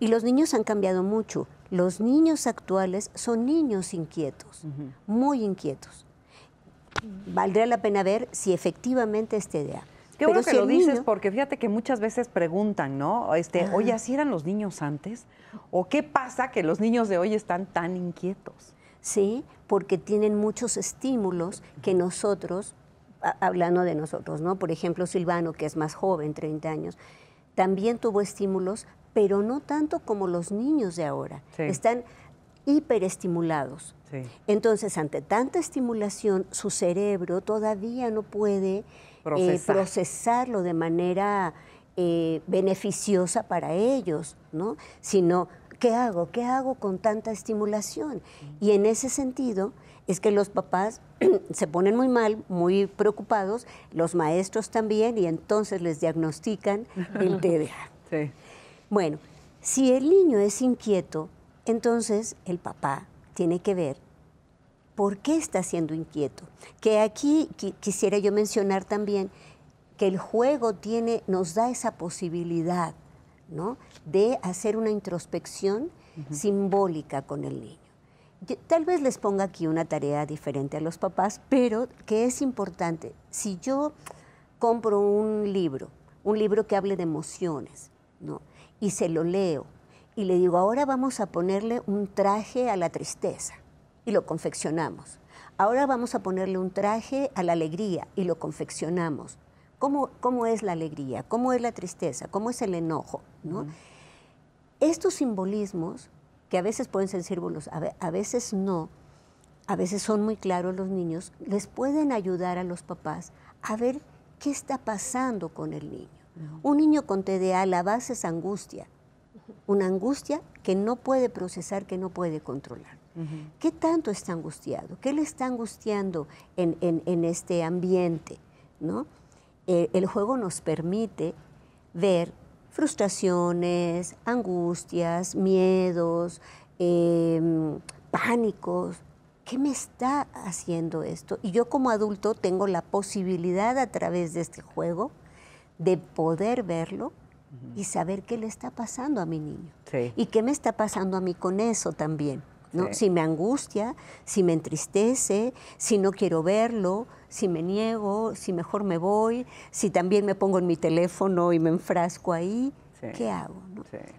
y los niños han cambiado mucho. Los niños actuales son niños inquietos, muy inquietos. Valdría la pena ver si efectivamente es TDA. Qué bueno que lo dices, porque fíjate que muchas veces preguntan, ¿no? Este, oye, ¿así eran los niños antes? ¿O qué pasa que los niños de hoy están tan inquietos? Sí, porque tienen muchos estímulos que nosotros, hablando de nosotros, ¿no? Por ejemplo, Silvano, que es más joven, 30 años, también tuvo estímulos, pero no tanto como los niños de ahora. Están hiperestimulados. Entonces, ante tanta estimulación, su cerebro todavía no puede eh, procesarlo de manera eh, beneficiosa para ellos, ¿no? Sino, ¿qué hago? ¿Qué hago con tanta estimulación? Y en ese sentido es que los papás [CLEARS THROAT] se ponen muy mal, muy preocupados, los maestros también, y entonces les diagnostican el [LAUGHS] TDA. Sí. Bueno, si el niño es inquieto, entonces el papá tiene que ver por qué está siendo inquieto. Que aquí quisiera yo mencionar también que el juego tiene, nos da esa posibilidad ¿no? de hacer una introspección simbólica con el niño. tal vez les ponga aquí una tarea diferente a los papás, pero que es importante. Si yo compro un libro, un libro que hable de emociones, ¿no? y se lo leo y le digo, ahora vamos a ponerle un traje a la tristeza y lo confeccionamos. Ahora vamos a ponerle un traje a la alegría y lo confeccionamos. ¿Cómo, cómo es la alegría? ¿Cómo es la tristeza? ¿Cómo es el enojo? ¿no? Estos simbolismos, que a veces pueden ser símbolos, a veces no, a veces son muy claros los niños, les pueden ayudar a los papás a ver qué está pasando con el niño. Un niño con TDA, la base es angustia, una angustia que no puede procesar, que no puede controlar. ¿Qué tanto está angustiado? ¿Qué le está angustiando en, este ambiente? ¿no? Eh, el juego nos permite ver frustraciones, angustias, miedos, em, pánicos. ¿Qué me está haciendo esto? Y yo como adulto tengo la posibilidad a través de este juego de poder verlo y saber qué le está pasando a mi niño. Y qué me está pasando a mí con eso también. ¿No? Si me angustia, si me entristece, si no quiero verlo, si me niego, si mejor me voy, si también me pongo en mi teléfono y me enfrasco ahí, ¿qué hago?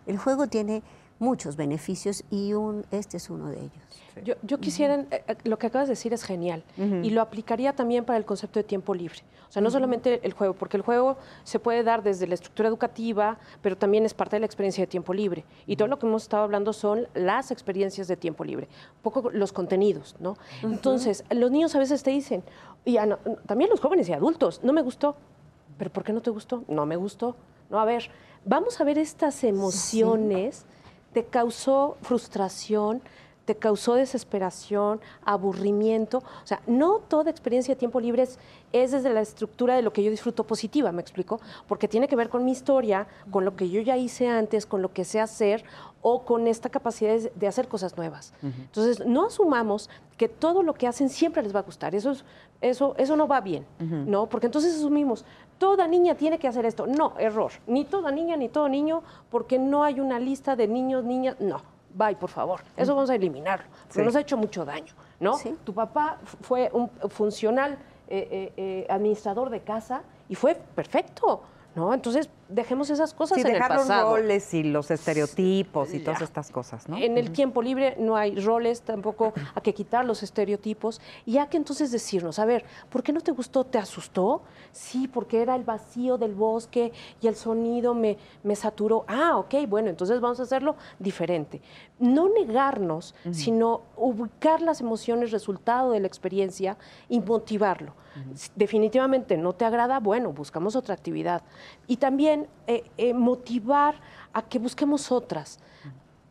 El juego tiene muchos beneficios y un, este es uno de ellos. Yo, quisiera, eh, eh, lo que acabas de decir es genial y lo aplicaría también para el concepto de tiempo libre. O sea, no solamente el juego, porque el juego se puede dar desde la estructura educativa, pero también es parte de la experiencia de tiempo libre. Y todo lo que hemos estado hablando son las experiencias de tiempo libre, un poco los contenidos, ¿no? Entonces, los niños a veces te dicen, y también los jóvenes y adultos, no me gustó, pero ¿por qué no te gustó? No me gustó. No, a ver, vamos a ver estas emociones, te causó frustración, te causó desesperación, aburrimiento. O sea, no toda experiencia de tiempo libre es, es, desde la estructura de lo que yo disfruto positiva, ¿me explico? Porque tiene que ver con mi historia, con lo que yo ya hice antes, con lo que sé hacer o con esta capacidad de hacer cosas nuevas. Entonces, no asumamos que todo lo que hacen siempre les va a gustar. Eso, es, eso, eso no va bien, ¿no? Porque entonces asumimos, toda niña tiene que hacer esto. No, error. Ni toda niña ni todo niño, porque no hay una lista de niños, niñas. No, bye, por favor. Eso vamos a eliminarlo, porque nos ha hecho mucho daño, ¿no? Tu papá fue un funcional eh, eh, eh, administrador de casa y fue perfecto. ¿no? Entonces, dejemos esas cosas en el pasado. dejar los roles y los estereotipos y todas estas cosas, ¿no? En el tiempo libre no hay roles, tampoco hay que quitar los estereotipos y hay que entonces decirnos, a ver, ¿por qué no te gustó? ¿Te asustó? Sí, porque era el vacío del bosque y el sonido me, me saturó. Ah, ok, bueno, entonces vamos a hacerlo diferente. No negarnos, sino ubicar las emociones resultado de la experiencia y motivarlo. Definitivamente no te agrada, bueno, buscamos otra actividad. Y también eh, eh, motivar a que busquemos otras.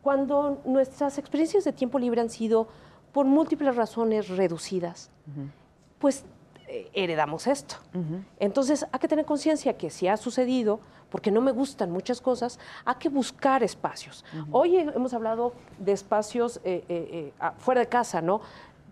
Cuando nuestras experiencias de tiempo libre han sido por múltiples razones reducidas, pues eh, heredamos esto. Entonces hay que tener conciencia que si ha sucedido, porque no me gustan muchas cosas, hay que buscar espacios. Hoy hemos hablado de espacios fuera de casa, ¿no?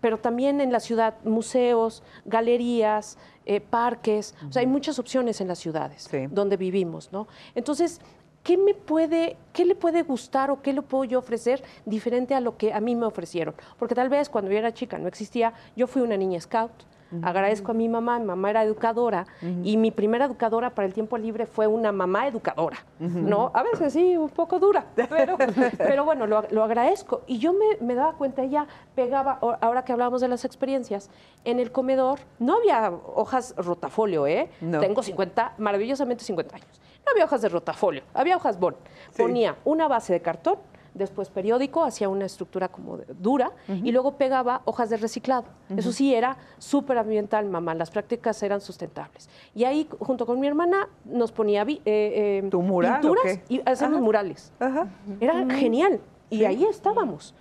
Pero también en la ciudad, museos, galerías, eh, parques, o sea, hay muchas opciones en las ciudades donde vivimos, ¿no? Entonces, ¿qué me puede, qué le puede gustar o qué le puedo yo ofrecer diferente a lo que a mí me ofrecieron? Porque tal vez cuando yo era chica no existía, yo fui una niña scout, Agradezco a mi mamá, mi mamá era educadora y mi primera educadora para el tiempo libre fue una mamá educadora, ¿no? A veces sí, un poco dura, pero, [LAUGHS] pero bueno, lo, agradezco. Y yo me, daba cuenta, ella pegaba, ahora que hablábamos de las experiencias, en el comedor no había hojas rotafolio, ¿eh? Tengo 50, maravillosamente 50 años. No había hojas de rotafolio, había hojas bon. Ponía una base de cartón, después periódico, hacía una estructura como dura y luego pegaba hojas de reciclado. Eso sí, era súper ambiental, mamá, las prácticas eran sustentables. Y ahí, junto con mi hermana, nos ponía eh, eh, ¿Tu mural, pinturas y hacíamos murales. Era genial. Y ahí estábamos.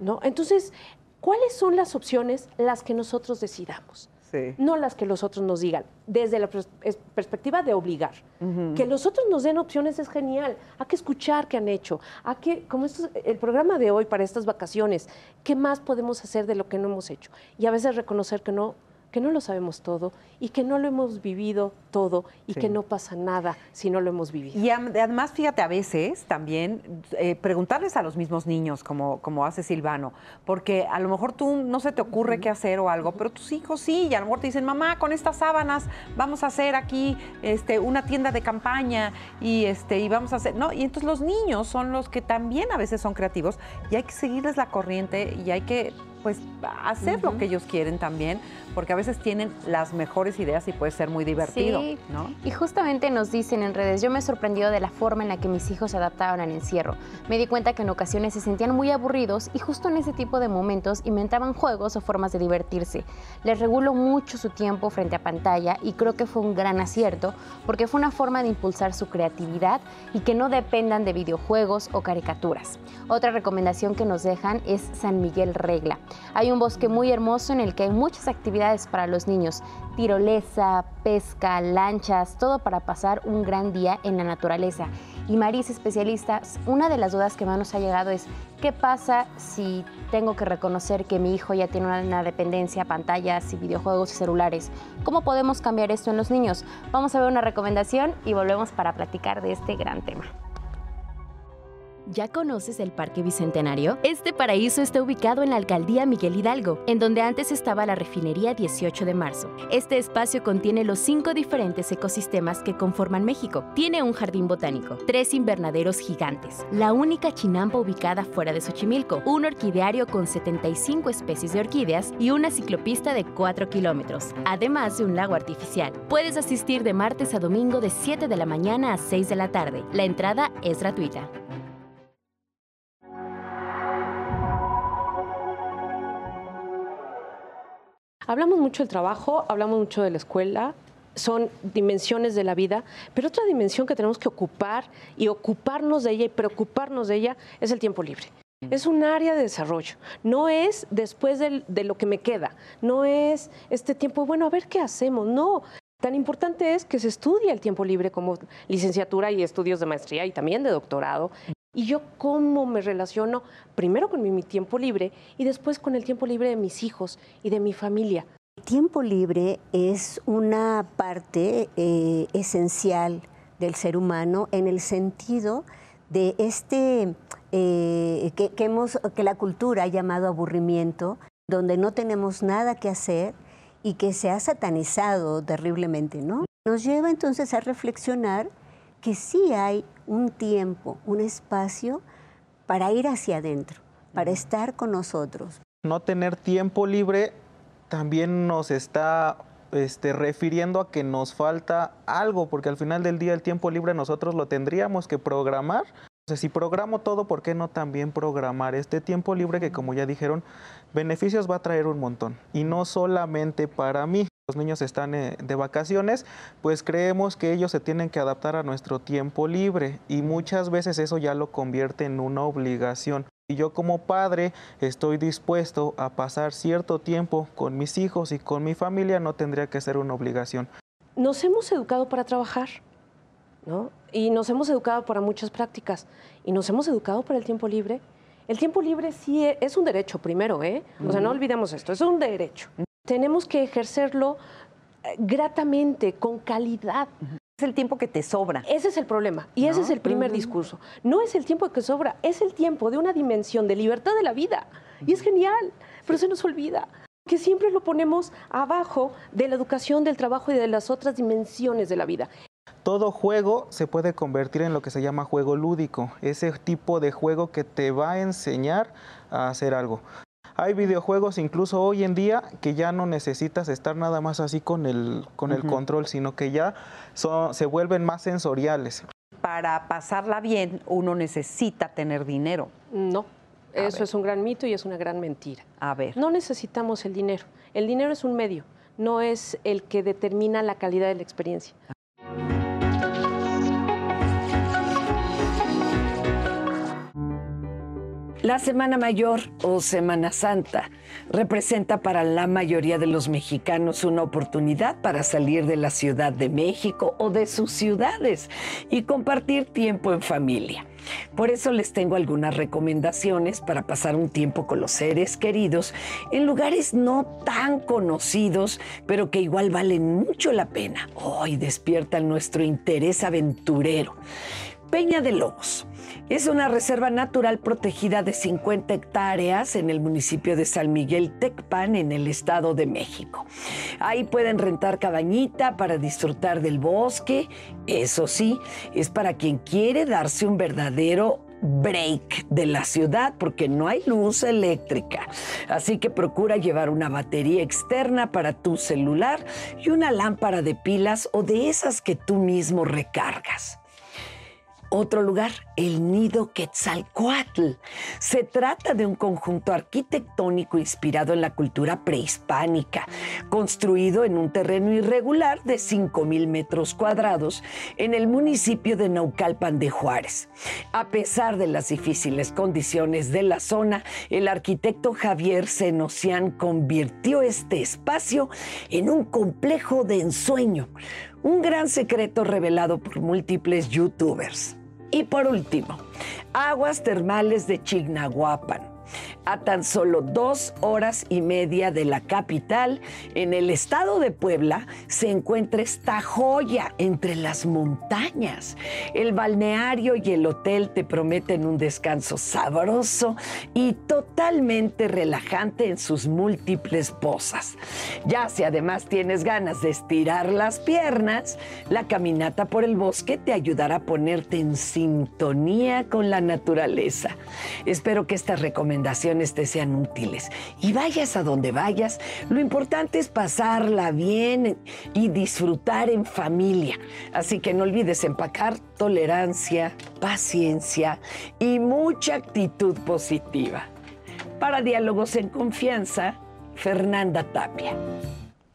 ¿no? Entonces, ¿cuáles son las opciones las que nosotros decidamos? No las que los otros nos digan, desde la perspectiva de obligar. Que los otros nos den opciones es genial, hay que escuchar qué han hecho, hay que, como esto, el programa de hoy para estas vacaciones, ¿qué más podemos hacer de lo que no hemos hecho? Y a veces reconocer que no, que no lo sabemos todo y que no lo hemos vivido todo y que no pasa nada si no lo hemos vivido. Y además, fíjate, a veces también eh, preguntarles a los mismos niños, como, como hace Silvano, porque a lo mejor tú no se te ocurre qué hacer o algo, pero tus hijos sí, y a lo mejor te dicen, mamá, con estas sábanas vamos a hacer aquí este, una tienda de campaña y, este, y vamos a hacer, ¿no? Y entonces los niños son los que también a veces son creativos y hay que seguirles la corriente y hay que pues hacer lo que ellos quieren también, porque a veces tienen las mejores ideas y puede ser muy divertido, sí. ¿no? Y justamente nos dicen en redes, yo me he sorprendido de la forma en la que mis hijos se adaptaban al encierro. Me di cuenta que en ocasiones se sentían muy aburridos y justo en ese tipo de momentos inventaban juegos o formas de divertirse. Les regulo mucho su tiempo frente a pantalla y creo que fue un gran acierto porque fue una forma de impulsar su creatividad y que no dependan de videojuegos o caricaturas. Otra recomendación que nos dejan es San Miguel Regla. Hay un bosque muy hermoso en el que hay muchas actividades para los niños, tirolesa, pesca, lanchas, todo para pasar un gran día en la naturaleza. Y Maris, especialista, una de las dudas que más nos ha llegado es, ¿qué pasa si tengo que reconocer que mi hijo ya tiene una dependencia a pantallas y videojuegos y celulares? ¿Cómo podemos cambiar esto en los niños? Vamos a ver una recomendación y volvemos para platicar de este gran tema. ¿Ya conoces el Parque Bicentenario? Este paraíso está ubicado en la alcaldía Miguel Hidalgo, en donde antes estaba la refinería 18 de marzo. Este espacio contiene los cinco diferentes ecosistemas que conforman México. Tiene un jardín botánico, tres invernaderos gigantes, la única chinampa ubicada fuera de Xochimilco, un orquideario con 75 especies de orquídeas y una ciclopista de 4 kilómetros, además de un lago artificial. Puedes asistir de martes a domingo de 7 de la mañana a 6 de la tarde. La entrada es gratuita. Hablamos mucho del trabajo, hablamos mucho de la escuela, son dimensiones de la vida, pero otra dimensión que tenemos que ocupar y ocuparnos de ella y preocuparnos de ella es el tiempo libre. Es un área de desarrollo. No es después de lo que me queda. No es este tiempo, bueno, a ver qué hacemos. No. Tan importante es que se estudie el tiempo libre como licenciatura y estudios de maestría y también de doctorado. Y yo cómo me relaciono primero con mi, tiempo libre y después con el tiempo libre de mis hijos y de mi familia. El tiempo libre es una parte eh, esencial del ser humano en el sentido de este eh, que, hemos, que la cultura ha llamado aburrimiento, donde no tenemos nada que hacer y que se ha satanizado terriblemente, ¿no? Nos lleva entonces a reflexionar que sí hay un tiempo, un espacio para ir hacia adentro, para estar con nosotros. No tener tiempo libre también nos está este, refiriendo a que nos falta algo, porque al final del día el tiempo libre nosotros lo tendríamos que programar. Entonces, si programo todo, ¿por qué no también programar este tiempo libre que, como ya dijeron, beneficios va a traer un montón? Y no solamente para mí. Los niños están eh, de vacaciones, pues creemos que ellos se tienen que adaptar a nuestro tiempo libre y muchas veces eso ya lo convierte en una obligación. Y yo como padre estoy dispuesto a pasar cierto tiempo con mis hijos y con mi familia, no tendría que ser una obligación. Nos hemos educado para trabajar, ¿no? Y nos hemos educado para muchas prácticas y nos hemos educado para el tiempo libre. El tiempo libre sí e, es un derecho primero, ¿eh? O sea, no olvidemos esto, es un derecho. Tenemos que ejercerlo eh, gratamente, con calidad. Es el tiempo que te sobra. Ese es el problema. Y ese es el primer discurso. No es el tiempo que sobra, es el tiempo de una dimensión de libertad de la vida. Y es genial, pero se nos olvida que siempre lo ponemos abajo de la educación, del trabajo y de las otras dimensiones de la vida. Todo juego se puede convertir en lo que se llama juego lúdico, ese tipo de juego que te va a enseñar a hacer algo. Hay videojuegos incluso hoy en día que ya no necesitas estar nada más así con el, con el control, sino que ya son, se vuelven más sensoriales. Para pasarla bien, uno necesita tener dinero. No, eso es un gran mito y es una gran mentira. A ver. No necesitamos el dinero. El dinero es un medio, no es el que determina la calidad de la experiencia. La Semana Mayor o Semana Santa representa para la mayoría de los mexicanos una oportunidad para salir de la Ciudad de México o de sus ciudades y compartir tiempo en familia. Por eso les tengo algunas recomendaciones para pasar un tiempo con los seres queridos en lugares no tan conocidos, pero que igual valen mucho la pena. Hoy despiertan nuestro interés aventurero. Peña de Lobos. Es una reserva natural protegida de 50 hectáreas en el municipio de San Miguel Tecpan, en el Estado de México. Ahí pueden rentar cabañita para disfrutar del bosque. Eso sí, es para quien quiere darse un verdadero break de la ciudad porque no hay luz eléctrica. Así que procura llevar una batería externa para tu celular y una lámpara de pilas o de esas que tú mismo recargas. Otro lugar, el Nido Quetzalcoatl. Se trata de un conjunto arquitectónico inspirado en la cultura prehispánica, construido en un terreno irregular de 5.000 metros cuadrados en el municipio de Naucalpan de Juárez. A pesar de las difíciles condiciones de la zona, el arquitecto Javier Senocian convirtió este espacio en un complejo de ensueño un gran secreto revelado por múltiples youtubers. Y por último, aguas termales de Chignahuapan a tan solo dos horas y media de la capital, en el estado de Puebla, se encuentra esta joya entre las montañas. El balneario y el hotel te prometen un descanso sabroso y totalmente relajante en sus múltiples pozas. Ya si además tienes ganas de estirar las piernas, la caminata por el bosque te ayudará a ponerte en sintonía con la naturaleza. Espero que estas recomendaciones te sean útiles. Y vayas a donde vayas, lo importante es pasarla bien y disfrutar en familia. Así que no olvides empacar tolerancia, paciencia y mucha actitud positiva. Para diálogos en confianza, Fernanda Tapia.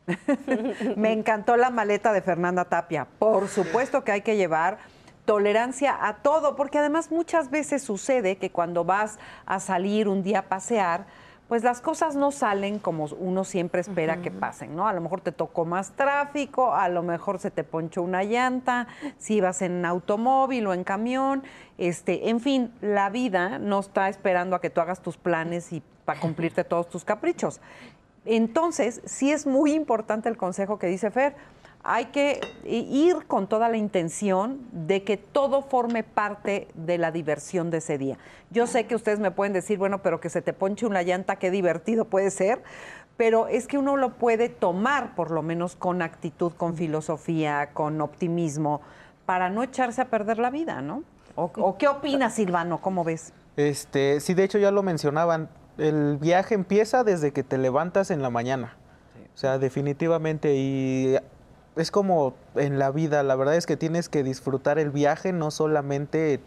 [LAUGHS] Me encantó la maleta de Fernanda Tapia. Por supuesto que hay que llevar tolerancia a todo, porque además muchas veces sucede que cuando vas a salir un día a pasear, pues las cosas no salen como uno siempre espera que pasen, ¿no? A lo mejor te tocó más tráfico, a lo mejor se te ponchó una llanta, si vas en automóvil o en camión, este, en fin, la vida no está esperando a que tú hagas tus planes y para cumplirte todos tus caprichos. Entonces, sí es muy importante el consejo que dice Fer, hay que ir con toda la intención de que todo forme parte de la diversión de ese día. Yo sé que ustedes me pueden decir, bueno, pero que se te ponche una llanta, qué divertido puede ser, pero es que uno lo puede tomar por lo menos con actitud, con filosofía, con optimismo, para no echarse a perder la vida, ¿no? ¿O, qué opinas, Silvano? ¿Cómo ves? Este, sí, de hecho ya lo mencionaban, el viaje empieza desde que te levantas en la mañana. O sea, definitivamente, y es como en la vida, la verdad es que tienes que disfrutar el viaje, no solamente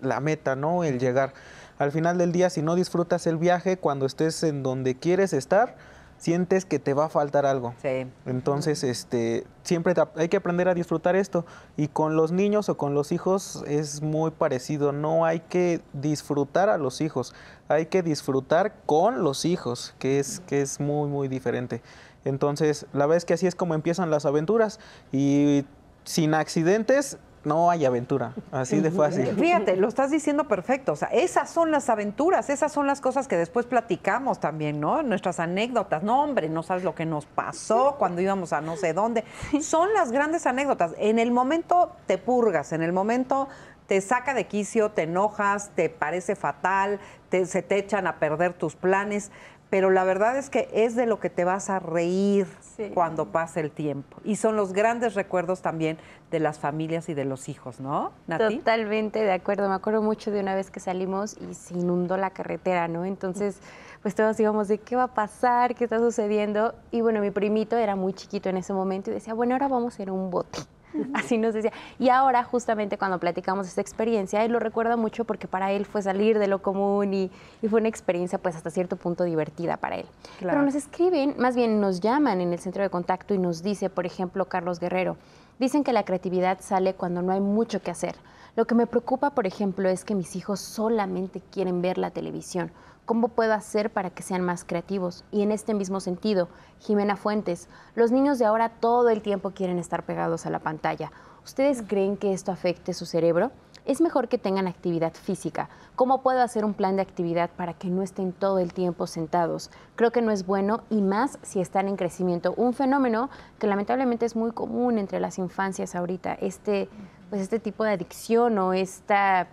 la meta, ¿no? El llegar. Al final del día, si no disfrutas el viaje, cuando estés en donde quieres estar, sientes que te va a faltar algo. Sí. Entonces, este, siempre hay que aprender a disfrutar esto. Y con los niños o con los hijos es muy parecido. No hay que disfrutar a los hijos, hay que disfrutar con los hijos, que es, que es muy, muy diferente. Entonces, la verdad es que así es como empiezan las aventuras. Y sin accidentes no hay aventura, así de fácil. Fíjate, lo estás diciendo perfecto, o sea, esas son las aventuras, esas son las cosas que después platicamos también, ¿no? Nuestras anécdotas, no hombre, no sabes lo que nos pasó cuando íbamos a no sé dónde, son las grandes anécdotas. En el momento te purgas, en el momento te saca de quicio, te enojas, te parece fatal, se te echan a perder tus planes, pero la verdad es que es de lo que te vas a reír cuando pase el tiempo. Y son los grandes recuerdos también de las familias y de los hijos, ¿no? Totalmente de acuerdo. Me acuerdo mucho de una vez que salimos y se inundó la carretera, ¿no? Entonces, pues todos íbamos de qué va a pasar, qué está sucediendo. Y bueno, mi primito era muy chiquito en ese momento y decía, bueno, ahora vamos a ir a un bote. [LAUGHS] Así nos decía. Y ahora, justamente cuando platicamos esta experiencia, él lo recuerda mucho porque para él fue salir de lo común y, fue una experiencia, pues hasta cierto punto divertida para él. Pero nos escriben, más bien nos llaman en el centro de contacto y nos dice, por ejemplo, Carlos Guerrero, dicen que la creatividad sale cuando no hay mucho que hacer. Lo que me preocupa, por ejemplo, es que mis hijos solamente quieren ver la televisión ¿Cómo puedo hacer para que sean más creativos? Y en este mismo sentido, Jimena Fuentes, los niños de ahora todo el tiempo quieren estar pegados a la pantalla. ¿Ustedes creen que esto afecte su cerebro? Es mejor que tengan actividad física. ¿Cómo puedo hacer un plan de actividad para que no estén todo el tiempo sentados? Creo que no es bueno y más si están en crecimiento. Un fenómeno que lamentablemente es muy común entre las infancias ahorita, este, pues este tipo de adicción o esta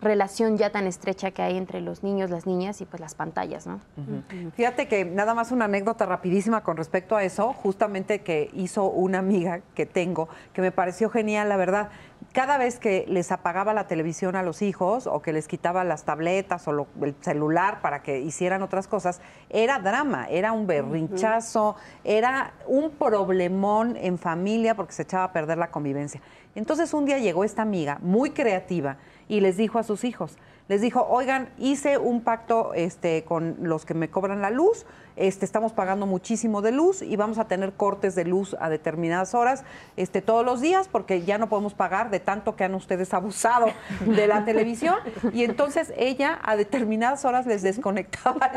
relación ya tan estrecha que hay entre los niños, las niñas y pues las pantallas, ¿no? Fíjate que nada más una anécdota rapidísima con respecto a eso, justamente que hizo una amiga que tengo, que me pareció genial, la verdad. Cada vez que les apagaba la televisión a los hijos o que les quitaba las tabletas o el celular para que hicieran otras cosas, era drama, era un berrinchazo, era un problemón en familia porque se echaba a perder la convivencia. Entonces un día llegó esta amiga muy creativa y les dijo a sus hijos, les dijo, oigan, hice un pacto este, con los que me cobran la luz, este, estamos pagando muchísimo de luz y vamos a tener cortes de luz a determinadas horas este, todos los días porque ya no podemos pagar de tanto que han ustedes abusado de la televisión. Y entonces ella a determinadas horas les desconectaba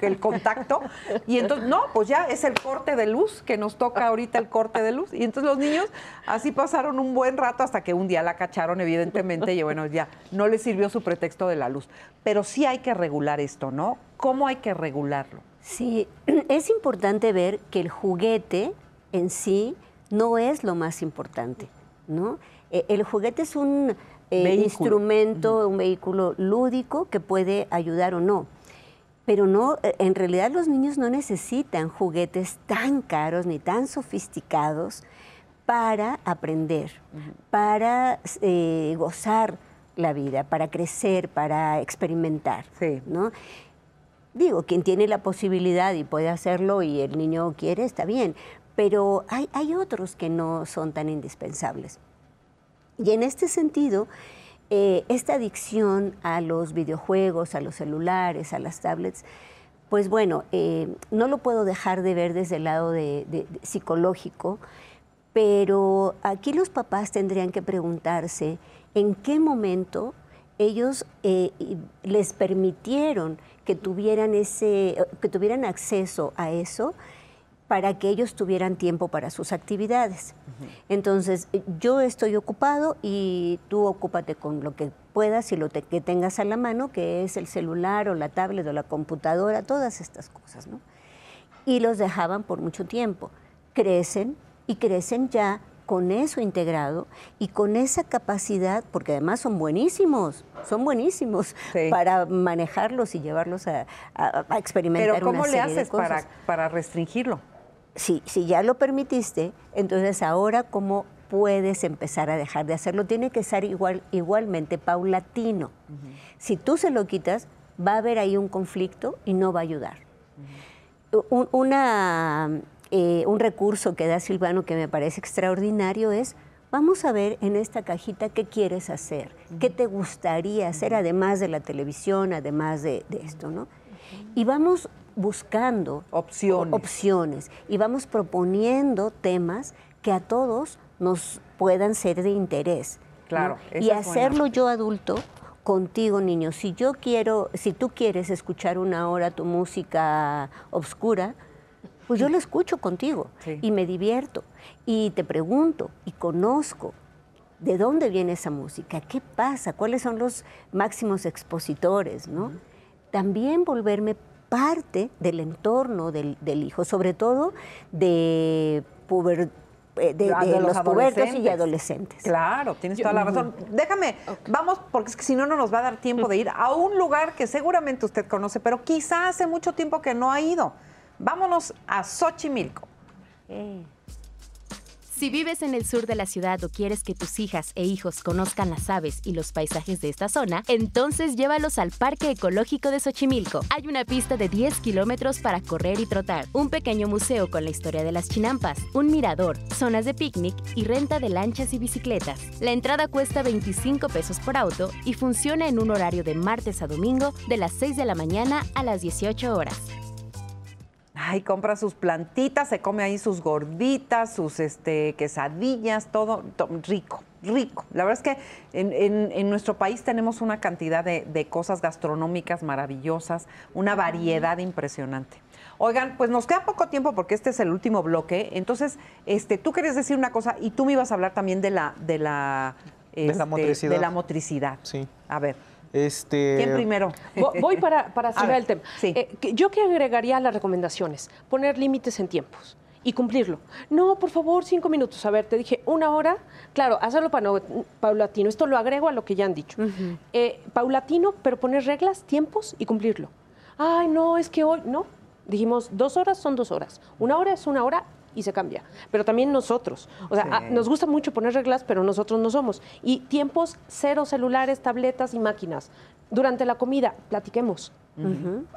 el, contacto y entonces, no, pues ya es el corte de luz que nos toca ahorita el corte de luz. Y entonces los niños así pasaron un buen rato hasta que un día la cacharon, evidentemente, y bueno, ya no les sirvió su pretexto de la luz. Pero sí hay que regular esto, ¿no? ¿Cómo hay que regularlo? Sí, [CLEARS THROAT] es importante ver que el juguete en sí no es lo más importante, ¿no? E, el juguete es un eh, instrumento, un vehículo lúdico que puede ayudar o no. Pero no, e, en realidad los niños no necesitan juguetes tan caros ni tan sofisticados para aprender, para eh, gozar la vida, para crecer, para experimentar. ¿no? Digo, quien tiene la posibilidad y puede hacerlo y el niño quiere, está bien, pero hay, hay otros que no son tan indispensables. Y en este sentido, eh, esta adicción a los videojuegos, a los celulares, a las tablets, pues bueno, eh, no lo puedo dejar de ver desde el lado de, psicológico, Pero aquí los papás tendrían que preguntarse en qué momento ellos eh, les permitieron que tuvieran, ese, que tuvieran acceso a eso para que ellos tuvieran tiempo para sus actividades. Entonces, yo estoy ocupado y tú ocúpate con lo que puedas y lo que tengas a la mano, que es el celular o la tablet o la computadora, todas estas cosas, ¿no? Y los dejaban por mucho tiempo. Crecen y crecen ya con eso integrado y con esa capacidad, porque además son buenísimos, son buenísimos para manejarlos y llevarlos a, experimentar. Pero ¿cómo le haces para, para restringirlo? Si, si ya lo permitiste, entonces ahora cómo puedes empezar a dejar de hacerlo. Tiene que ser igual, igualmente paulatino. Si tú se lo quitas, va a haber ahí un conflicto y no va a ayudar. una eh, un recurso que da Silvano que me parece extraordinario es, vamos a ver en esta cajita qué quieres hacer, qué te gustaría hacer además de la televisión, además de, esto, ¿no? Y vamos buscando opciones. opciones y vamos proponiendo temas que a todos nos puedan ser de interés. Claro. Y hacerlo yo adulto contigo, niño. Si yo quiero, si tú quieres escuchar una hora tu música obscura, pues yo lo escucho contigo y me divierto y te pregunto y conozco de dónde viene esa música, qué pasa, cuáles son los máximos expositores, ¿no? También volverme parte del entorno del, hijo, sobre todo de, eh, de, los, pubertos y adolescentes. Claro, tienes toda la razón. Déjame, vamos, porque es que si no, no nos va a dar tiempo de ir a un lugar que seguramente usted conoce, pero quizá hace mucho tiempo que no ha ido. Vámonos a Xochimilco. Si vives en el sur de la ciudad o quieres que tus hijas e hijos conozcan las aves y los paisajes de esta zona, entonces llévalos al Parque Ecológico de Xochimilco. Hay una pista de 10 kilómetros para correr y trotar, un pequeño museo con la historia de las chinampas, un mirador, zonas de picnic y renta de lanchas y bicicletas. La entrada cuesta 25 pesos por auto y funciona en un horario de martes a domingo de las 6 de la mañana a las 18 horas. Ay, compra sus plantitas, se come ahí sus gorditas, sus este, quesadillas, todo, rico, rico. La verdad es que en, nuestro país tenemos una cantidad de, cosas gastronómicas maravillosas, una variedad impresionante. Oigan, pues nos queda poco tiempo porque este es el último bloque. Entonces, este, tú querías decir una cosa y tú me ibas a hablar también de la, de la, de la este, De la motricidad. Sí. A ver. Este... ¿Quién primero? Voy para, para [LAUGHS] cerrar el tema. Eh, yo que agregaría las recomendaciones, poner límites en tiempos y cumplirlo. No, por favor, cinco minutos. A ver, te dije una hora. Claro, hacerlo paulatino. Esto lo agrego a lo que ya han dicho. Eh, paulatino, pero poner reglas, tiempos y cumplirlo. Ay, no, es que hoy, no. Dijimos, dos horas son dos horas. Una hora es una hora y se cambia. Pero también nosotros. O sea, nos gusta mucho poner reglas, pero nosotros no somos. Y tiempos cero celulares, tabletas y máquinas. Durante la comida, platiquemos.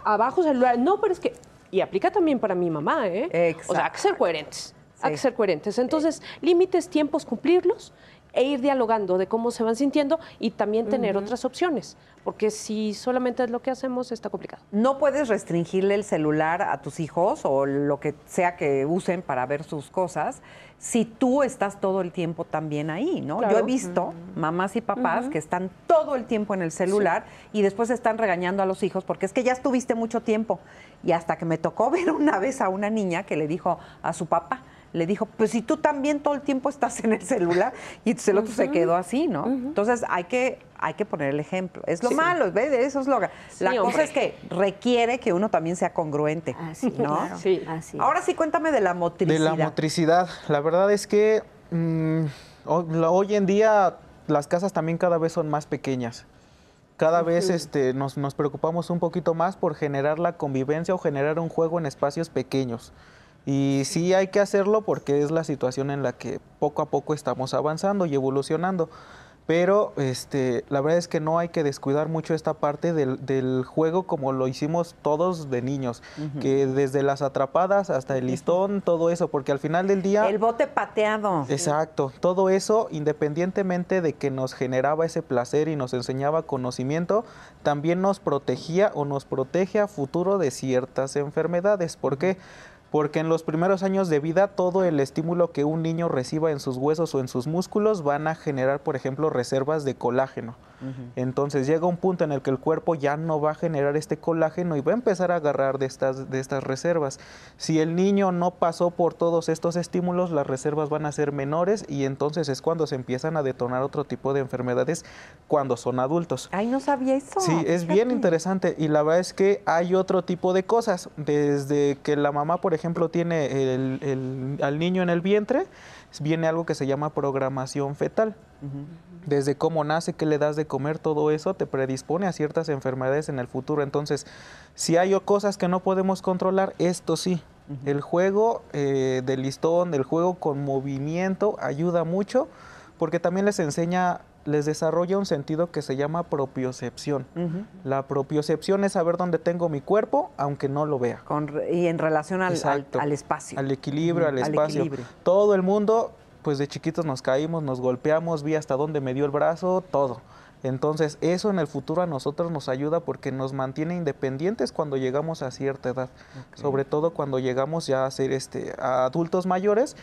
Abajo celular. No, pero es que. Y aplica también para mi mamá, ¿eh? O sea, hay que ser coherentes. Hay que ser coherentes. Entonces, límites, tiempos, cumplirlos e ir dialogando de cómo se van sintiendo y también tener otras opciones, porque si solamente es lo que hacemos está complicado. No puedes restringirle el celular a tus hijos o lo que sea que usen para ver sus cosas si tú estás todo el tiempo también ahí, ¿no? Yo he visto mamás y papás que están todo el tiempo en el celular y después están regañando a los hijos porque es que ya estuviste mucho tiempo. Y hasta que me tocó [LAUGHS] ver una vez a una niña que le dijo a su papá, le dijo, pues si tú también todo el tiempo estás en el celular, y entonces el otro se quedó así, ¿no? Entonces hay que, hay que poner el ejemplo. Es lo malo, ¿ves? Eso es lo La cosa es que requiere que uno también sea congruente, ¿no? Sí. Ahora sí, cuéntame de la motricidad. De la motricidad. La verdad es que mm, hoy en día las casas también cada vez son más pequeñas cada vez este, nos, nos, preocupamos un poquito más por generar la convivencia o generar un juego en espacios pequeños. Y sí hay que hacerlo porque es la situación en la que poco a poco estamos avanzando y evolucionando. Pero este, la verdad es que no hay que descuidar mucho esta parte del, juego como lo hicimos todos de niños, que desde las atrapadas hasta el listón, todo eso, porque al final del día... El bote pateado. Exacto, todo eso, independientemente de que nos generaba ese placer y nos enseñaba conocimiento, también nos protegía o nos protege a futuro de ciertas enfermedades. ¿Por qué? Porque en los primeros años de vida todo el estímulo que un niño reciba en sus huesos o en sus músculos van a generar, por ejemplo, reservas de colágeno. Entonces llega un punto en el que el cuerpo ya no va a generar este colágeno y va a empezar a agarrar de estas, de estas reservas. Si el niño no pasó por todos estos estímulos, las reservas van a ser menores y entonces es cuando se empiezan a detonar otro tipo de enfermedades cuando son adultos. Ay, no sabía eso. Sí, es bien interesante y la verdad es que hay otro tipo de cosas. Desde que la mamá, por ejemplo, tiene al niño en el vientre, viene algo que se llama programación fetal. Desde cómo nace, qué le das de comer, todo eso te predispone a ciertas enfermedades en el futuro. Entonces, si hay cosas que no podemos controlar, esto sí. El juego eh, del listón, el juego con movimiento ayuda mucho porque también les enseña les desarrolla un sentido que se llama propiocepción. La propiocepción es saber dónde tengo mi cuerpo, aunque no lo vea. y en relación al, espacio. Al equilibrio, al espacio. Todo el mundo, pues de chiquitos nos caímos, nos golpeamos, vi hasta dónde me dio el brazo, todo. Entonces, eso en el futuro a nosotros nos ayuda porque nos mantiene independientes cuando llegamos a cierta edad. Sobre todo cuando llegamos ya a ser este, a adultos mayores.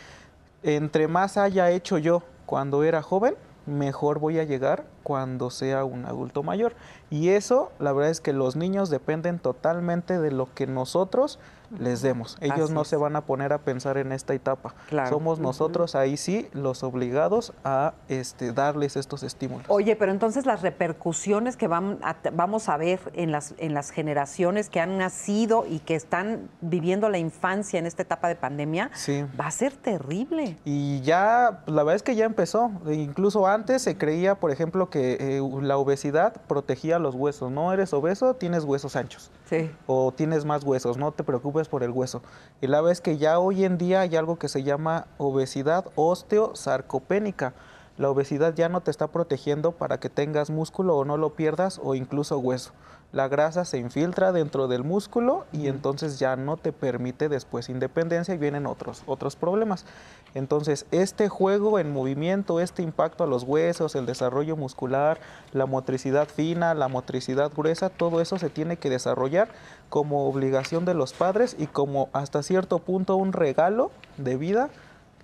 Entre más haya hecho yo cuando era joven, mejor voy a llegar cuando sea un adulto mayor. Y eso, la verdad es que los niños dependen totalmente de lo que nosotros les demos. Ellos no se van a poner a pensar en esta etapa. Somos nosotros ahí sí los obligados a este, darles estos estímulos. Oye, pero entonces las repercusiones que vamos a ver en las, en las generaciones que han nacido y que están viviendo la infancia en esta etapa de pandemia, va a ser terrible. Y ya, la verdad es que ya empezó. Incluso antes se creía, por ejemplo, que eh, la obesidad protegía los huesos. No eres obeso, tienes huesos anchos. Sí. O tienes más huesos, no te preocupes por el hueso. Y la es que ya hoy en día hay algo que se llama obesidad osteosarcopénica. La obesidad ya no te está protegiendo para que tengas músculo o no lo pierdas o incluso hueso la grasa se infiltra dentro del músculo y entonces ya no te permite después independencia y vienen otros, otros problemas. Entonces, este juego en movimiento, este impacto a los huesos, el desarrollo muscular, la motricidad fina, la motricidad gruesa, todo eso se tiene que desarrollar como obligación de los padres y como hasta cierto punto un regalo de vida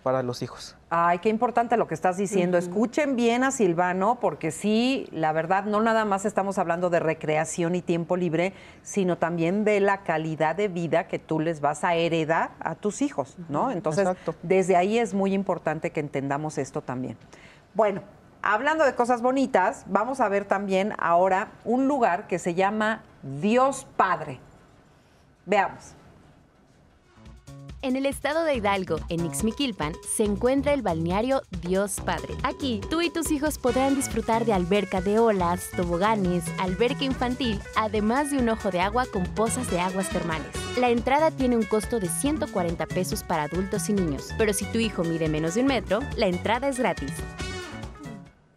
para los hijos. Ay, qué importante lo que estás diciendo. Escuchen bien a Silvano, porque sí, la verdad, no nada más estamos hablando de recreación y tiempo libre, sino también de la calidad de vida que tú les vas a heredar a tus hijos, ¿no? Entonces, desde ahí es muy importante que entendamos esto también. Bueno, hablando de cosas bonitas, vamos a ver también ahora un lugar que se llama Dios Padre. Veamos. En el estado de Hidalgo, en Ixmiquilpan, se encuentra el balneario Dios Padre. Aquí, tú y tus hijos podrán disfrutar de alberca de olas, toboganes, alberca infantil, además de un ojo de agua con pozas de aguas termales. La entrada tiene un costo de 140 pesos para adultos y niños, pero si tu hijo mide menos de un metro, la entrada es gratis.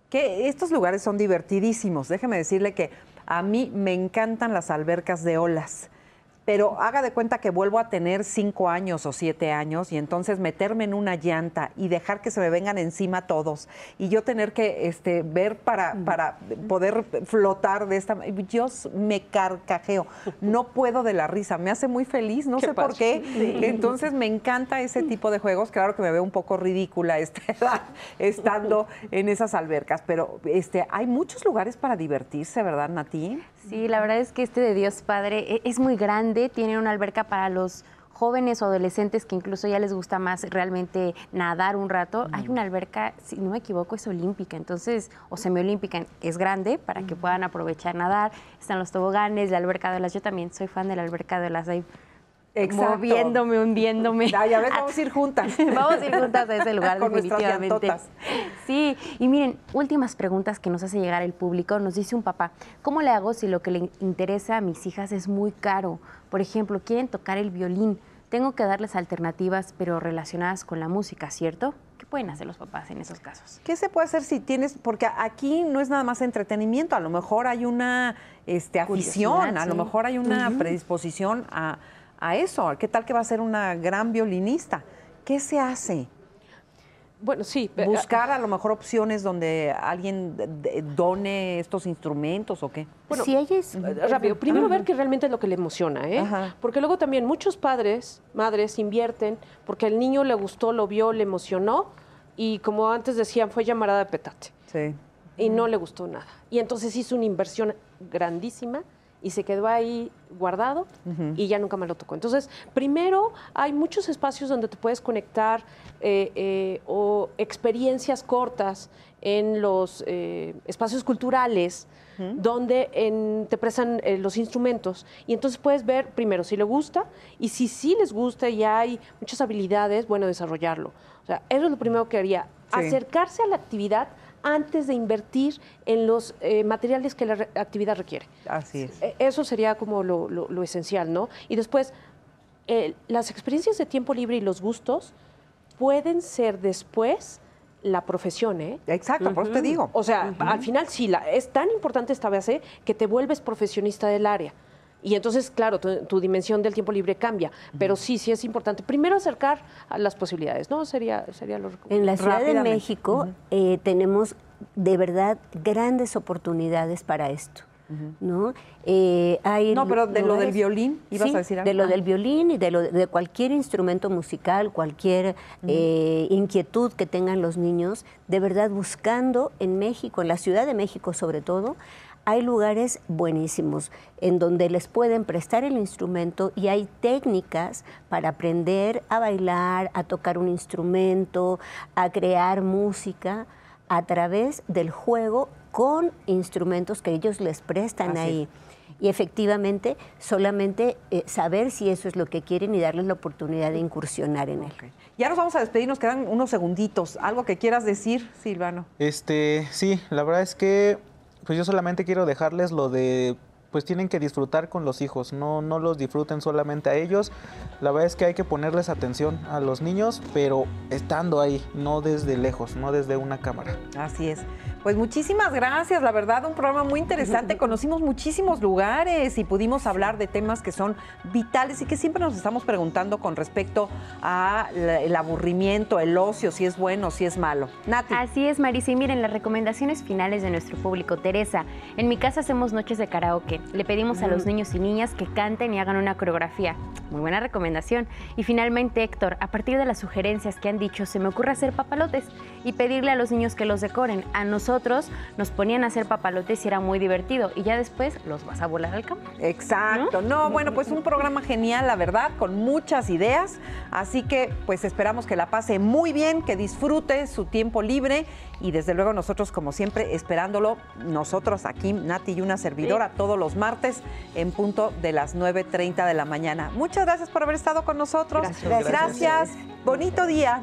Que estos lugares son divertidísimos. Déjeme decirle que a mí me encantan las albercas de olas pero haga de cuenta que vuelvo a tener cinco años o siete años y entonces meterme en una llanta y dejar que se me vengan encima todos y yo tener que este, ver para, para poder flotar de esta yo me carcajeo, no puedo de la risa, me hace muy feliz, no sé por qué. Entonces me encanta ese tipo de juegos, claro que me veo un poco ridícula esta edad [LAUGHS] estando en esas albercas, pero este, hay muchos lugares para divertirse, ¿verdad, Nati? Sí, la verdad es que este de Dios Padre e, es muy grande, tiene una alberca para los jóvenes o adolescentes que incluso ya les gusta más realmente nadar un rato, hay una alberca, si no me equivoco, es olímpica, entonces, o semiolímpica, es grande para que puedan aprovechar nadar. Están los toboganes, la alberca de olas. Yo también soy fan de la alberca de olas. Hay Exacto. moviéndome, hundiéndome. Ya, ya ves, vamos a ir [LAUGHS] juntas. vamos a ir juntas a ese lugar, [LAUGHS] definitivamente. Sí, y miren, últimas preguntas que nos hace llegar el público. Nos dice un papá, ¿cómo le hago si lo que le interesa a mis hijas es muy caro? Por ejemplo, quieren tocar el violín. Tengo que darles alternativas, pero relacionadas con la música, ¿cierto? ¿Qué pueden hacer los papás en esos casos? ¿Qué se puede hacer si tienes, porque aquí no es nada más entretenimiento, a lo mejor hay una este, afición, a lo mejor hay una predisposición a a eso. ¿Qué tal que va a ser una gran violinista? ¿Qué se hace? Bueno, sí. eh, buscar a lo mejor opciones donde alguien done estos instrumentos o qué. Bueno, si ella es- eh, rápido, primero ver que realmente es lo que le emociona, ¿eh? Ajá. Porque luego también muchos padres, madres, invierten porque al niño le gustó, lo vio, le emocionó y como antes decían, fue llamarada de petate Sí. y no le gustó nada. Y entonces hizo una inversión grandísima y se quedó ahí guardado y ya nunca más lo tocó. Entonces, primero hay muchos espacios donde te puedes conectar eh, eh, o experiencias cortas en los eh, espacios culturales donde en- te prestan los instrumentos y entonces puedes ver primero si le gusta y si sí les gusta y hay muchas habilidades, bueno, desarrollarlo. O sea, eso es lo primero que haría, Sí. acercarse a la actividad antes de invertir en los eh, materiales que la re- actividad requiere. Así es. Eh, Eso sería como lo, lo- lo esencial, ¿no? Y después, eh, las experiencias de tiempo libre y los gustos pueden ser después la profesión, ¿eh? Exacto, por eso te digo. O sea, al final sí, la, es tan importante esta base que te vuelves profesionista del área. Y entonces, claro, tu, tu dimensión del tiempo libre cambia. Pero sí, sí es importante. Primero acercar a las posibilidades, ¿no? Sería, sería lo En la Ciudad de. México eh, tenemos de verdad grandes oportunidades para esto. ¿no? Eh, hay No, pero de lo del violín, ibas Sí, a decir algo. De lo Ah. del violín y de, lo, de cualquier instrumento musical, cualquier eh, inquietud que tengan los niños, de verdad buscando en México, en la Ciudad de México sobre todo, hay lugares buenísimos en donde les pueden prestar el instrumento y hay técnicas para aprender a bailar, a tocar un instrumento, a crear música a través del juego con instrumentos que ellos les prestan Así ahí. Y efectivamente, solamente eh, saber si eso es lo que quieren y darles la oportunidad de incursionar en él. Ya nos vamos a despedir, nos quedan unos segunditos. ¿Algo que quieras decir, Silvano? Este, sí, la verdad es que pues yo solamente quiero dejarles lo de pues tienen que disfrutar con los hijos, no no los disfruten solamente a ellos. La verdad es que hay que ponerles atención a los niños, pero estando ahí, no desde lejos, no desde una cámara. Así es. Pues muchísimas gracias, la verdad, un programa muy interesante. [LAUGHS] Conocimos muchísimos lugares y pudimos hablar de temas que son vitales y que siempre nos estamos preguntando con respecto a el aburrimiento, el ocio, si es bueno, si es malo. Nati. Así es, Marisa. Y miren, las recomendaciones finales de nuestro público. Teresa, en mi casa hacemos noches de karaoke. Le pedimos a los niños y niñas que canten y hagan una coreografía. Muy buena recomendación. Y finalmente, Héctor, a partir de las sugerencias que han dicho, se me ocurre hacer papalotes y pedirle a los niños que los decoren. A nosotros nos ponían a hacer papalotes y era muy divertido. Y ya después los vas a volar al campo. Exacto. No, bueno, pues un programa genial, la verdad, con muchas ideas. Así que, pues esperamos que la pase muy bien, que disfrute su tiempo libre y desde luego nosotros, como siempre, esperándolo, nosotros aquí, Nati y una servidora, todos los martes en punto de las 9.30 de la mañana. Muchas gracias por haber estado con nosotros. Gracias. Gracias. Bonito día.